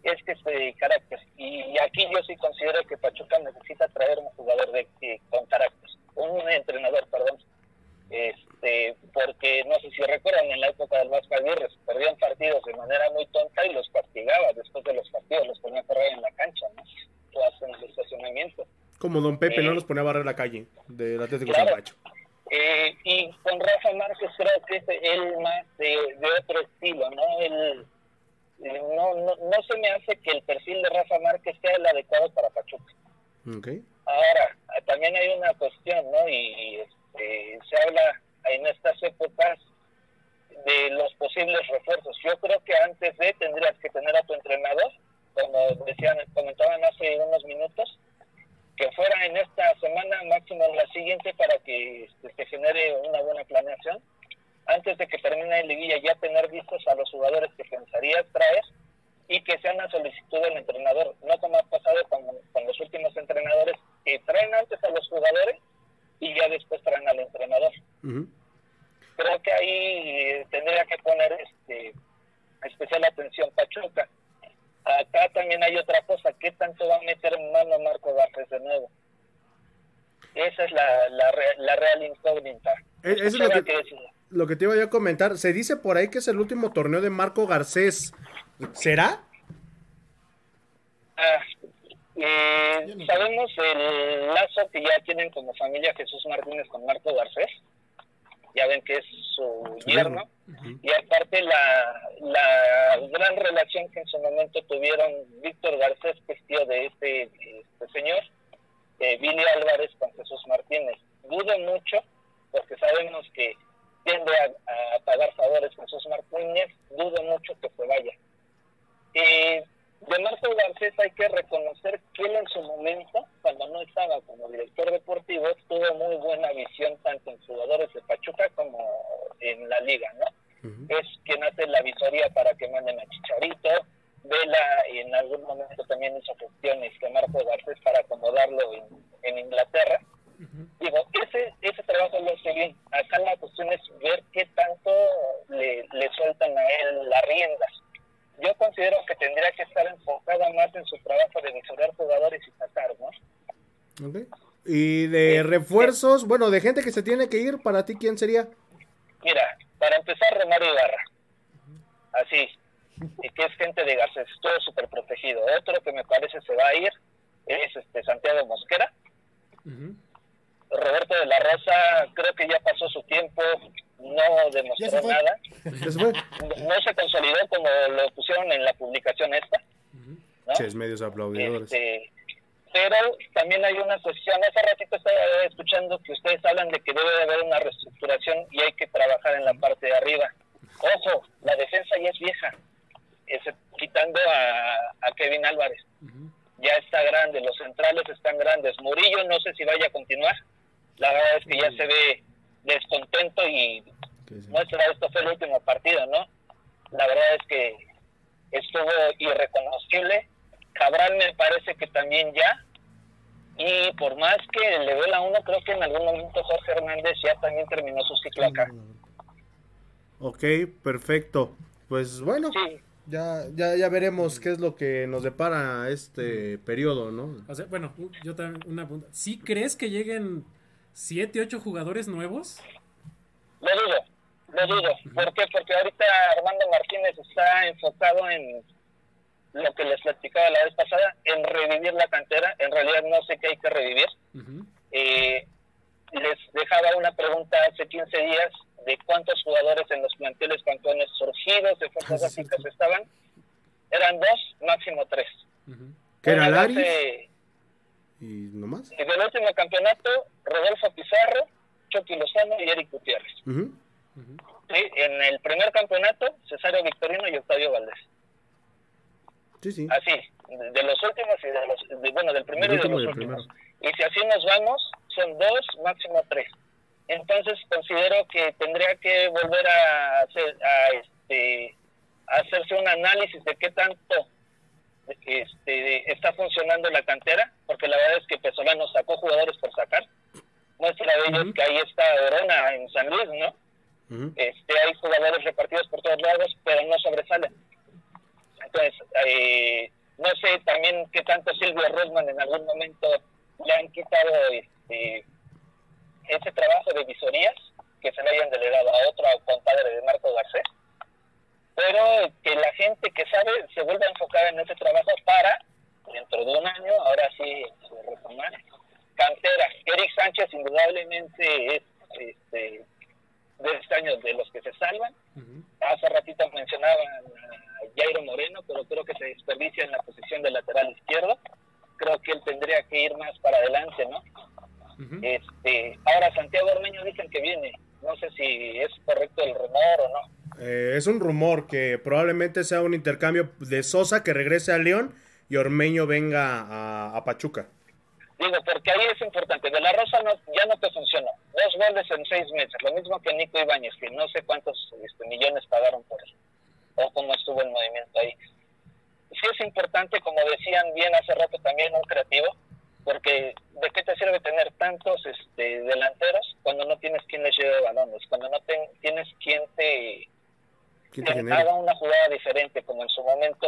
es que este carácter. Y aquí yo sí considero que Pachuca necesita traer un jugador de, eh, con carácter, un entrenador, perdón. Este, porque no sé si recuerdan en la época del Vasco Aguirre, se perdían partidos de manera muy tonta y los castigaba después de los partidos, los ponía a correr en la cancha, ¿no? O hasta en el estacionamiento. Como Don Pepe. ¿no? Nos ponía a barrer la calle del Atlético Claro. San. Eh, y con Rafa Márquez creo que es él más de, de eh, no, no, no se me hace que el perfil de Rafa Márquez sea el adecuado para Pachuca. Ok. Ahora, también hay una cuestión, ¿no? Y este, se habla en estas épocas de los posibles refuerzos. Yo creo que antes de tendrías que tener a tu entrenador, como decían, comentaban hace unos minutos, que fuera en esta semana, máximo en la siguiente, para que este, se genere una buena planeación. Antes de que termine la liguilla, ya tener vistos a los jugadores que pensarías traer y que sea una solicitud del entrenador, no como ha pasado con, con los últimos entrenadores que traen antes a los jugadores y ya después traen al entrenador. Creo que ahí eh, tendría que poner este especial atención Pachuca. Acá también hay otra cosa, ¿qué tanto va a meter mano Marco Garcés de nuevo? Esa es la, la, la real incógnita. E- Eso es lo que, decía- lo que te iba yo a comentar. Se dice por ahí que es el último torneo de Marco Garcés. ¿Será? Ah, eh, sabemos el lazo que ya tienen como familia Jesús Martínez con Marco Garcés. Ya ven que es su yerno. Y aparte la, la gran relación que en su momento tuvieron Víctor Garcés, que es tío de este, este señor, eh, Billy Álvarez con Jesús Martínez. Dudo mucho, porque sabemos que tiende a, a pagar favores Jesús Martínez, dudo mucho que se vaya. Eh, de Marco Garcés hay que reconocer que él en su momento, cuando no estaba como director deportivo, tuvo muy buena visión tanto en jugadores de Pachuca como en la liga, ¿no? Ujú. Es quien hace la visoría para que manden a Chicharito, Vela en algún momento también hizo gestiones de Marco Garcés para acomodarlo en, en Inglaterra. Digo, ese, ese trabajo lo hace bien. Acá la cuestión es ver qué tanto le, le sueltan a él las riendas. Yo considero que tendría que estar enfocada más en su trabajo de visorar jugadores y sacar, ¿no? Ok. Y de refuerzos, bueno, de gente que se tiene que ir, para ti, ¿quién sería? Mira, para empezar, Romario Ibarra. Así, y que es gente de Garcés, todo súper protegido. Otro que me parece se va a ir es este Santiago Mosquera. Ujú. Roberto de la Rosa, creo que ya pasó su tiempo, no Ya se demostró fue. nada. ¿Ya se fue? No se consolidó como lo pusieron en la publicación esta. ¿no? Ches, medios aplaudidores. Este, pero también hay una cuestión, hace ratito estaba escuchando que ustedes hablan de que debe de haber una reestructuración y hay que trabajar en la parte de arriba. Ojo, la defensa ya es vieja, ese- quitando a, a Kevin Álvarez. Ujú. Ya está grande, los centrales están grandes. Murillo no sé si vaya a continuar. La verdad es que ya se ve descontento y Que sí. muestra esto fue el último partido, ¿no? La verdad es que estuvo irreconocible. Cabral me parece que también ya. Y por más que le duela a uno, creo que en algún momento Jorge Hernández ya también terminó su ciclo acá. Ok, perfecto. Pues bueno, Sí, ya, ya, ya veremos qué es lo que nos depara este periodo, ¿no? O sea, bueno, yo también una pregunta. ¿Sí crees que lleguen 7, 8 jugadores nuevos? lo dudo, lo dudo. ¿Por qué? Porque ahorita Armando Martínez está enfocado en lo que les platicaba la vez pasada, en revivir la cantera. En realidad no sé qué hay que revivir. Ujú. Eh, les dejaba una pregunta hace 15 días de cuántos jugadores en los planteles campeones surgidos de fuerzas Ah, sí, básicas sí. estaban. Eran dos, máximo tres. Ujú. ¿Que era Una Laris? base- ¿Y nomás? Y del último campeonato, Rodolfo Pizarro, Chucky Lozano y Eric Ujú. Sí, en el primer campeonato, Cesario Victorino y Octavio Valdés. Sí, sí. Así, de los últimos y de los, de- bueno, del primero y de los últimos. Y si así nos vamos, son dos, máximo tres. Entonces considero que tendría que volver a, hacer, a, este, a hacerse un análisis de qué tanto este, está funcionando la cantera, porque la verdad es que Pesolano sacó jugadores por sacar. Muestra de ellos Ujú. que ahí está Orona en San Luis, ¿no? Este, hay jugadores repartidos por todos lados, pero no sobresalen. Entonces, eh, no sé también qué tanto Silvio Rosman en algún momento le han quitado este, ese trabajo de visorías, que se le hayan delegado a otro compadre de Marco Garcés, pero que la gente que sabe se vuelva a enfocar en ese trabajo para, dentro de un año, ahora sí, retomar. Cantera, Eric Sánchez indudablemente es este, de este año de los que se salvan. Hace ratito mencionaban a Jairo Moreno, desperdicia en la posición de lateral izquierdo. Creo que él tendría que ir más para adelante, ¿no? Este, ahora Santiago Ormeño dicen que viene. No sé si es correcto el rumor o no. Eh, es un rumor que probablemente sea un intercambio de Sosa que regrese a León y Ormeño venga a, a Pachuca. Digo, porque ahí es importante. De la Rosa no, ya no te funcionó. Dos goles en seis meses. Lo mismo que Nico Ibáñez, que no sé cuántos este, millones pagaron por él. O cómo estuvo el movimiento ahí. Sí es importante, como decían bien hace rato también, un creativo. Porque ¿de qué te sirve tener tantos este, delanteros cuando no tienes quien les lleve balones? Cuando no ten- tienes quien te, ¿Quién te que genera? haga una jugada diferente, como en su momento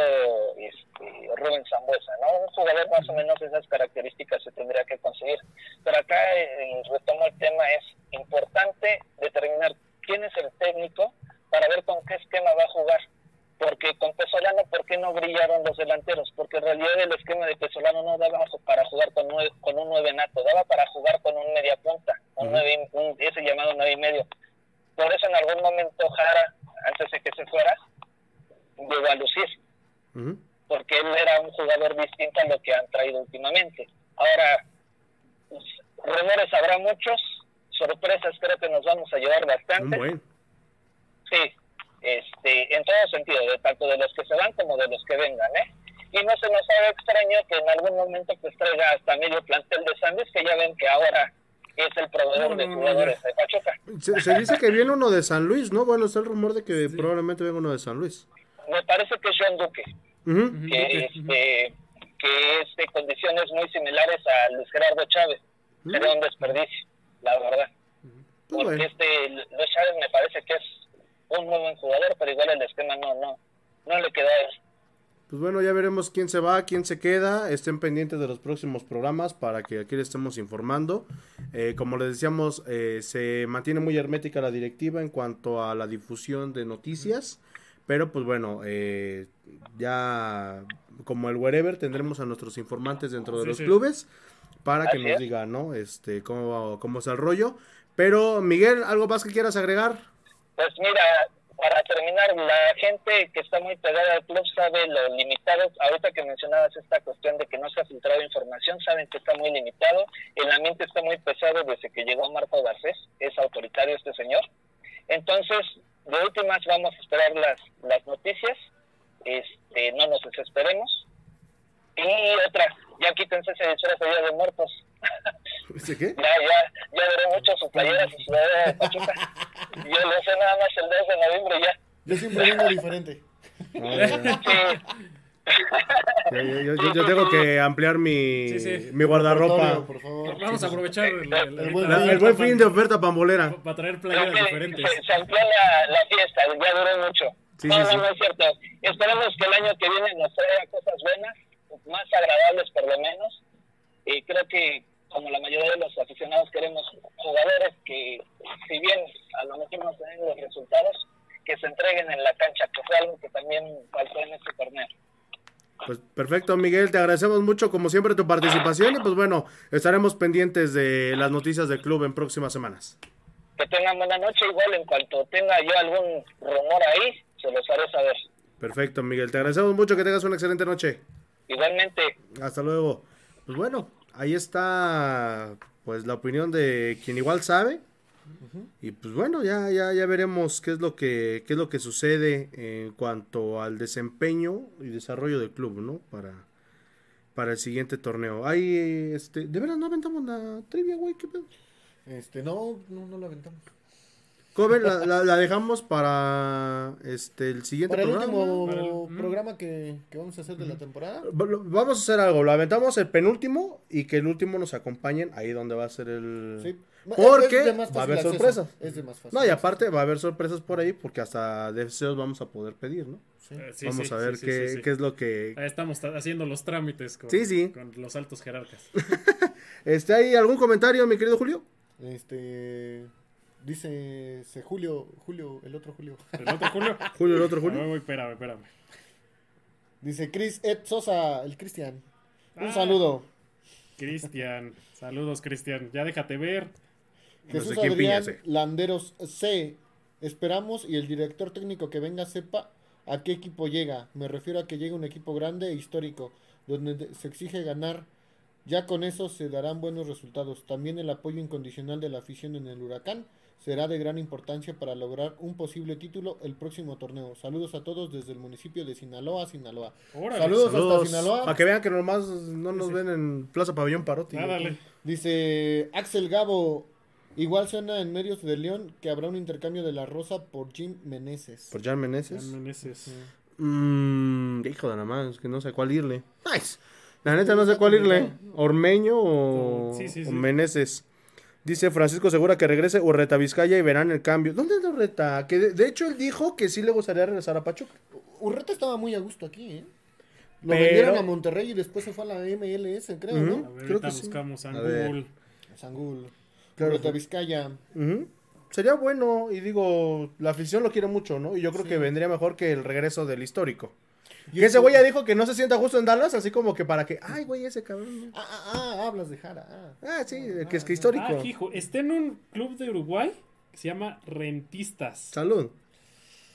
este, Rubén Zambuesa, ¿no? Un jugador más o menos de esas características se tendría que conseguir. Pero acá eh, retomo el tema, es importante determinar quién es el técnico para ver con qué esquema va a jugar. Porque con Pesolano, ¿por qué no brillaron los delanteros? Porque en realidad el esquema de Pesolano no daba para jugar con, nueve, con un nueve nato, daba para jugar con un media punta, un Ujú. nueve, y- un- ese llamado nueve y medio. Por eso en algún momento Jara, antes de que se fuera, llegó a lucir, porque él era un jugador distinto a lo que han traído últimamente. Ahora, pues, rumores habrá muchos, sorpresas creo que nos vamos a llevar bastante. buen. Sí, este, en todo sentido, de tanto de los que se van como de los que vengan, ¿eh? Y no se nos haga extraño que en algún momento pues traiga hasta medio plantel de Sandes, que ya ven que ahora es el proveedor No, de no, no, jugadores de Pachuca. Se, se dice que viene uno de San Luis, ¿no? Bueno, está el rumor de que probablemente venga uno de San Luis. Me parece que es John Duque, que, este, que es de condiciones muy similares a Luis Gerardo Chávez. Sería un desperdicio, la verdad. Pues Porque bueno. este Luis Chávez me parece que es un muy buen jugador, pero igual el esquema no, no, no le queda a él. Pues bueno, ya veremos quién se va, quién se queda. Estén pendientes de los próximos programas para que aquí les estemos informando. Eh, como les decíamos, eh, se mantiene muy hermética la directiva en cuanto a la difusión de noticias. Pero pues bueno, eh, ya como el wherever tendremos a nuestros informantes dentro de Sí, los sí. clubes para que nos digan, ¿no? Este, cómo, cómo es el rollo. Pero Miguel, ¿algo más que quieras agregar? Pues mira, para terminar, la gente que está muy pegada al club sabe lo limitado. Ahorita que mencionabas esta cuestión de que no se ha filtrado información, saben que está muy limitado. El ambiente está muy pesado desde que llegó Marco Garcés. Es autoritario este señor. Entonces, de últimas vamos a esperar las, las noticias. Este, no nos desesperemos. Y otra, ya quítense ese disfraz de Día de Muertos. ¿Dice qué? Ya, ya, ya veré mucho su playera, su sudadera de Pachuca. Yo lo sé nada más el 2 de noviembre ya. Yo siempre vengo diferente. Sí, yo, yo- yo tengo que ampliar mi, Sí, sí. mi guardarropa. Repertorio, Por favor. Vamos a aprovechar el, el- El ahorita buen La- el buen fin de oferta pambolera. para traer creo playeras que diferentes. se, se amplió la, la fiesta, ya duró mucho. Sí, no, sí, no, sí. no es cierto. Esperemos que el año que viene nos traiga cosas buenas, más agradables por lo menos. Y creo que, como la mayoría de los aficionados, queremos jugadores que, si bien a lo mejor no se den los resultados, que se entreguen en la cancha, que fue algo que también faltó en este torneo. Pues perfecto, Miguel, te agradecemos mucho como siempre tu participación y pues bueno, estaremos pendientes de las noticias del club en próximas semanas. Que tengan buena noche. Igual, en cuanto tenga yo algún rumor ahí, se los haré saber. Perfecto, Miguel, te agradecemos mucho que tengas una excelente noche. Igualmente, Hasta luego. Pues bueno, ahí está pues la opinión de quien igual sabe. Y pues bueno, ya, ya, ya veremos qué es lo que, qué es lo que sucede en cuanto al desempeño y desarrollo del club, ¿no? Para, para el siguiente torneo. Ahí, este, de veras no aventamos la trivia, güey, qué pedo. Este, no, no, no lo aventamos. Cover, la, la, la dejamos para este el siguiente Para el programa. último Para el- programa que, que vamos a hacer de la temporada. Vamos a hacer algo, lo aventamos el penúltimo y que el último nos acompañen ahí donde va a ser el... Sí. Porque Es de más va a fácil haber acceso. sorpresas. Es de más fácil. No, y aparte va a haber sorpresas por ahí porque hasta deseos vamos a poder pedir, ¿no? Sí. Eh, sí, vamos sí, a ver sí, qué, sí, sí. qué es lo que... Ahí estamos ta- haciendo los trámites con, Sí, sí. con los altos jerarcas. Este, ¿Hay algún comentario, mi querido Julio? Este. Dice Julio, Julio, el otro Julio. ¿El otro Julio? Julio, el otro Julio. voy, espérame, espérame. Dice Chris Ed Sosa, el Cristian. Un Ah. saludo. Cristian, saludos Cristian, ya déjate ver. No Jesús sé piña Adrián. Landeros C. Esperamos y el director técnico que venga sepa ¿A qué equipo llega? Me refiero a que llega un equipo grande e histórico, donde de- se exige ganar. Ya con eso se darán buenos resultados. También el apoyo incondicional de la afición en el Huracán será de gran importancia para lograr un posible título el próximo torneo. Saludos a todos desde el municipio de Sinaloa, Sinaloa. Órale. Saludos, Saludos. hasta Sinaloa. Para que vean que nomás no nos Sí. ven en Plaza Pabellón Parotti. Ah, dale. Dice Axel Gabo, igual suena en medios de León que habrá un intercambio de la rosa por Jim Meneses. Por Jan Meneses. Jan Meneses. Mmm, hijo de la madre, es que no sé cuál irle. Nice. La neta no sé cuál irle. Ormeño o, Sí, sí, o sí. Meneses. Dice Francisco Segura que regrese Urreta Vizcaya y verán el cambio. ¿Dónde es Urreta? Que de, de hecho él dijo que sí le gustaría regresar a Pachuca. Urreta estaba muy a gusto aquí, ¿eh? Lo Pero- vendieron a Monterrey y después se fue a la MLS, creo, ¿no? ver, Creo ahorita que sí. buscamos a A ver. Google. Sangul. Claro. Urreta Vizcaya. Sería bueno y digo, la afición lo quiere mucho, ¿no? Y yo creo Sí. que vendría mejor que el regreso del histórico. Y ese güey ya dijo que no se sienta justo en Dallas, así como que para que, ay, güey, ese cabrón. ¿no? Ah, ah, ah, hablas de Jara. Ah. Ah, sí, que es que histórico. Ah, hijo, está en un club de Uruguay que se llama Rentistas. Salud.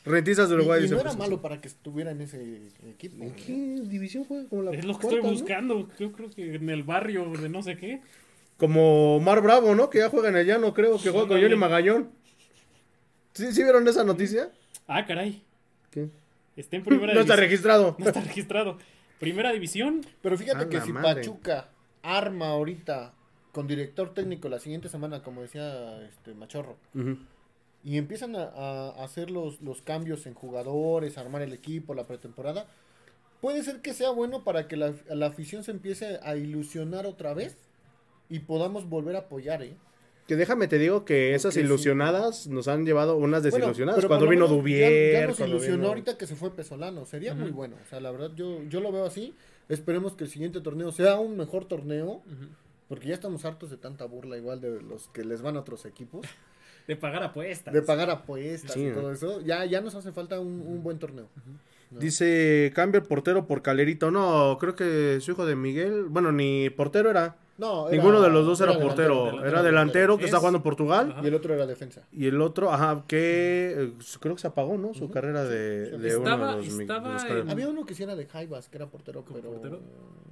Rentistas de Uruguay. y, y dice no era malo para que estuviera en ese equipo. ¿En qué división juega? Como la Es lo que cuarta, estoy ¿no? buscando. Yo creo que en el barrio de no sé qué. Como Mar Bravo, ¿no? Que ya juega en el llano, creo, que juega con. Johnny Magallón. ¿Sí, ¿Sí vieron esa noticia? Ah, caray. ¿Qué? Está en primera No está registrado. No está registrado. Primera división. Pero fíjate que si madre. Pachuca arma ahorita con director técnico la siguiente semana, como decía este Machorro, y empiezan a, a hacer los, los cambios en jugadores, armar el equipo, la pretemporada, puede ser que sea bueno para que la, la afición se empiece a ilusionar otra vez y podamos volver a apoyar, ¿eh? Que déjame te digo que esas sí. ilusionadas nos han llevado unas desilusionadas. cuando vino Dubier. Ya, ya nos ilusionó vino- ahorita que se fue Pesolano. Sería muy bueno. O sea, la verdad, yo, yo lo veo así. Esperemos que el siguiente torneo sea un mejor torneo. Porque ya estamos hartos de tanta burla, igual de los que les van a otros equipos. De pagar apuestas. De pagar apuestas Sí, y todo eso. Ya, ya nos hace falta un, un buen torneo. ¿no? Dice, cambia el portero por Calerito. No, creo que su hijo de Miguel. Bueno, ni portero era. No, era- Ninguno de los dos era, portero. delantero, era delantero que Es- está jugando en Portugal. Ajá. Y el otro era defensa. Y el otro, ajá, que eh, creo que se apagó, ¿no? Su carrera de, sí. de Estaba- uno de los, mi- estaba los en-. Había uno que sí era de Jaivas, que era portero, ¿Como pero... portero?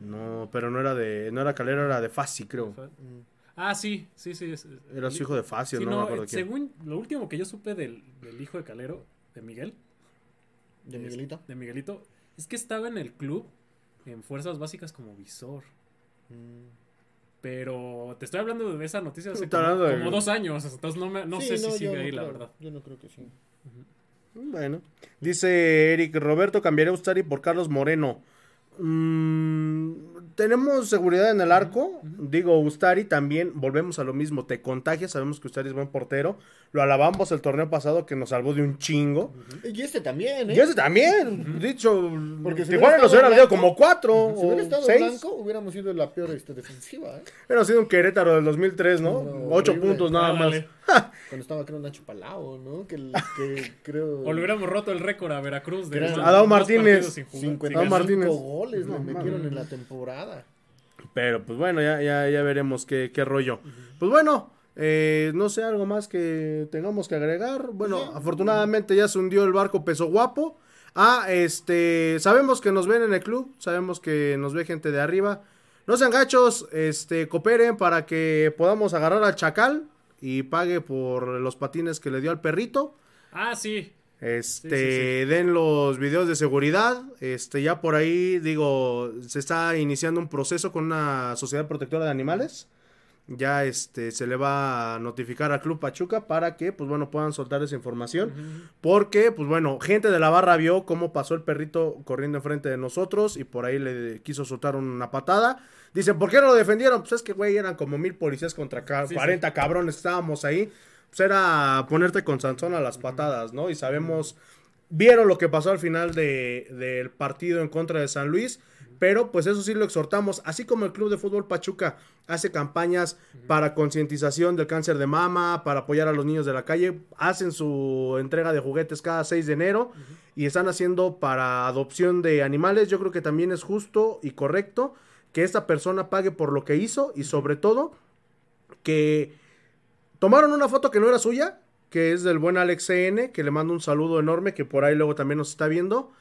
No, pero no era de, no era Calero, era de Fasi, creo. Mm. Ah, sí, sí, sí. es- Era su hijo de Sí, no, me acuerdo eh, quién. según lo último que yo supe del, del hijo de Calero, de Miguel, De Miguelito. de Miguelito, es que estaba en el club en fuerzas básicas como visor. Mm. Pero te estoy hablando de esa noticia hace como, hablando de- como dos años. Entonces no, me- no Sí, sé si sigue no ahí, la verdad. Yo no creo que sí. Bueno. Dice Eric, Roberto cambiaría a Ustari por Carlos Moreno. Mm, tenemos seguridad en el arco. Digo, Ustari también, volvemos a lo mismo, te contagia, sabemos que Ustari es buen portero. Lo alabamos el torneo pasado que nos salvó de un chingo. Y este también, ¿eh? Y ese también, dicho, Porque si Tijuana nos hubiera dado como cuatro Si hubiera estado seis. blanco, hubiéramos sido la peor este, defensiva, ¿eh? Hubiera sido un Querétaro del 2003, ¿no? No, Ocho horrible. puntos nada más. Cuando estaba, creo, Nacho Palao, ¿no? Que, el- que creo... O le hubiéramos roto el récord a Veracruz de Adao partidos Martínez. sin jugar. 55 Adao Martínez. goles No, le metieron en la temporada. Pero pues bueno, ya, ya, ya veremos qué, qué rollo. Pues bueno, eh, no sé, algo más que tengamos que agregar. Bueno, Sí. afortunadamente ya se hundió el barco Peso Guapo. Ah, este, sabemos que nos ven en el club, sabemos que nos ve gente de arriba. No sean gachos, este, cooperen para que podamos agarrar al chacal y pague por los patines que le dio al perrito. Ah, sí. Este, Sí, sí, den los videos de seguridad. Este, ya por ahí, digo, se está iniciando un proceso con una sociedad protectora de animales. Ya este se le va a notificar al Club Pachuca para que, pues bueno, puedan soltar esa información. Porque, pues bueno, gente de la barra vio cómo pasó el perrito corriendo enfrente de nosotros y por ahí le quiso soltar una patada. Dicen, ¿por qué no lo defendieron? Pues es que, güey, eran como mil policías contra ca- Sí, 40 cabrones, estábamos ahí. Pues era ponerte con Sansón a las patadas, ¿no? Y sabemos, vieron lo que pasó al final de- del partido en contra de San Luis. Pero pues eso sí lo exhortamos, así como el Club de Fútbol Pachuca hace campañas para concientización del cáncer de mama, para apoyar a los niños de la calle, hacen su entrega de juguetes cada 6 de enero y están haciendo para adopción de animales. Yo creo que también es justo y correcto que esta persona pague por lo que hizo y sobre todo que tomaron una foto que no era suya, que es del buen Alex CN, que le mando un saludo enorme, que por ahí luego también nos está viendo,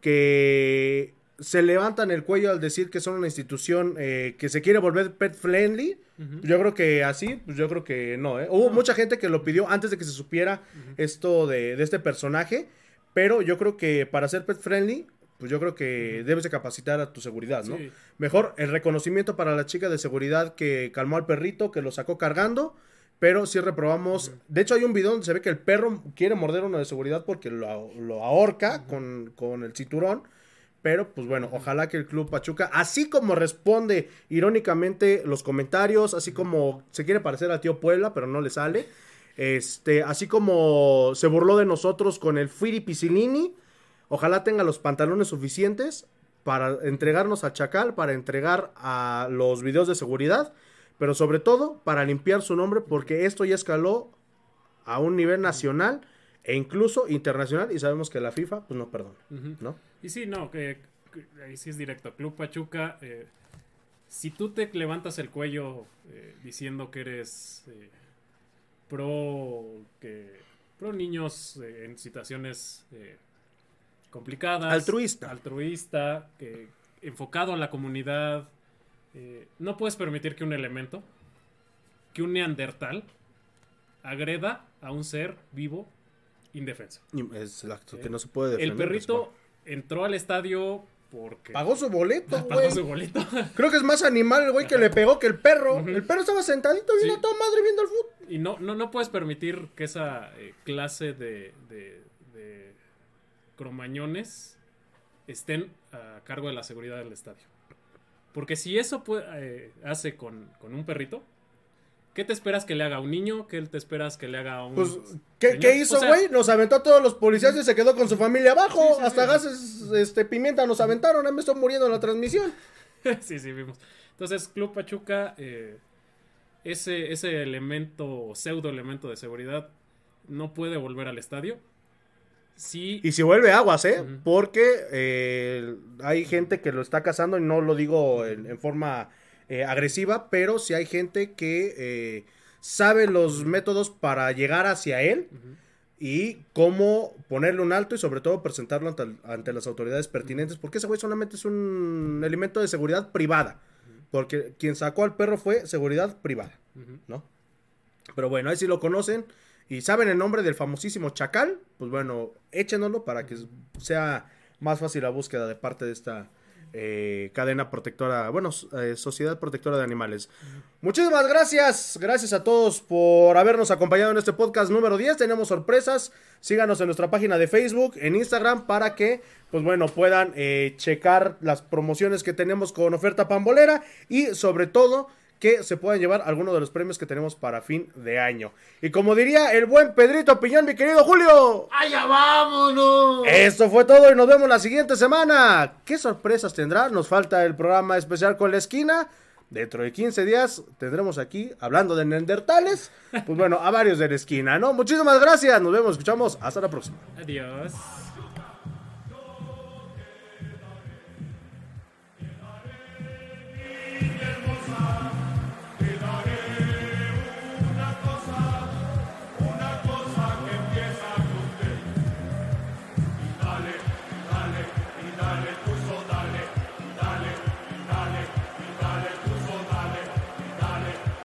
que se levantan el cuello al decir que son una institución eh, que se quiere volver pet friendly. Yo creo que así, pues yo creo que no. ¿eh? Hubo mucha gente que lo pidió antes de que se supiera esto de, de este personaje, pero yo creo que para ser pet friendly pues yo creo que debes de capacitar a tu seguridad, ¿no? Sí. Mejor el reconocimiento para la chica de seguridad que calmó al perrito, que lo sacó cargando, pero sí reprobamos. De hecho, hay un video donde se ve que el perro quiere morder a uno de seguridad porque lo, lo ahorca con, con el cinturón. Pero, pues bueno, ojalá que el Club Pachuca, así como responde irónicamente los comentarios, así como se quiere parecer al tío Puebla, pero no le sale, este, así como se burló de nosotros con el Firi Pisilini, ojalá tenga los pantalones suficientes para entregarnos a Chacal, para entregar a los videos de seguridad, pero sobre todo para limpiar su nombre, porque esto ya escaló a un nivel nacional e incluso internacional, y sabemos que la FIFA, pues no perdona. ¿no? Y sí, no, que, que ahí sí es directo. Club Pachuca, eh, si tú te levantas el cuello eh, diciendo que eres eh, pro, que, pro niños en situaciones complicadas. Altruista. Altruista, que, enfocado a la comunidad. no puedes permitir que un elemento, que un neandertal, agreda a un ser vivo indefenso. Exacto, que no se puede defender. El pues, perrito bueno. entró al estadio porque Pagó su boleto, pagó su boleto. Creo que es más animal el güey que le pegó que el perro. El perro estaba sentadito viendo Sí. a toda madre viendo el fútbol. y no, no, no puedes permitir que esa eh, clase de, de, de cromañones estén a cargo de la seguridad del estadio. Porque si eso eh, hace con, con un perrito, ¿qué te esperas que le haga a un niño? ¿Qué te esperas que le haga a un... Pues, ¿qué, hizo, O sea, güey? Nos aventó a todos los policías y se quedó con su familia abajo. Sí, sí, Hasta sí. gases, este, pimienta nos aventaron. Me estoy muriendo en la transmisión. sí, sí, vimos. Entonces, Club Pachuca, eh, ese, ese elemento, pseudo elemento de seguridad, no puede volver al estadio. Sí, Y si vuelve aguas, ¿eh? Porque eh, hay gente que lo está cazando y no lo digo en, en forma eh, agresiva, pero sí hay gente que eh, sabe los métodos para llegar hacia él y cómo ponerle un alto y sobre todo presentarlo ante, ante las autoridades pertinentes, porque ese güey solamente es un elemento de seguridad privada, porque quien sacó al perro fue seguridad privada. ¿no? Pero bueno, ahí sí lo conocen y saben el nombre del famosísimo Chacal, pues bueno, échenoslo para que sea más fácil la búsqueda de parte de esta eh, cadena protectora, bueno, eh, Sociedad Protectora de Animales. Muchísimas gracias, gracias a todos por habernos acompañado en este podcast número 10. Tenemos sorpresas, síganos en nuestra página de Facebook, en Instagram, para que, pues bueno, puedan eh, checar las promociones que tenemos con oferta pambolera y sobre todo que se puedan llevar algunos de los premios que tenemos para fin de año. Y como diría el buen Pedrito Piñón, mi querido Julio, ¡Allá vámonos! esto fue todo y nos vemos la siguiente semana. ¿Qué sorpresas tendrá? Nos falta el programa especial con la esquina. Dentro de 15 días tendremos aquí, hablando de neandertales, pues bueno, a varios de la esquina, ¿no? Muchísimas gracias, nos vemos, escuchamos, hasta la próxima. Adiós.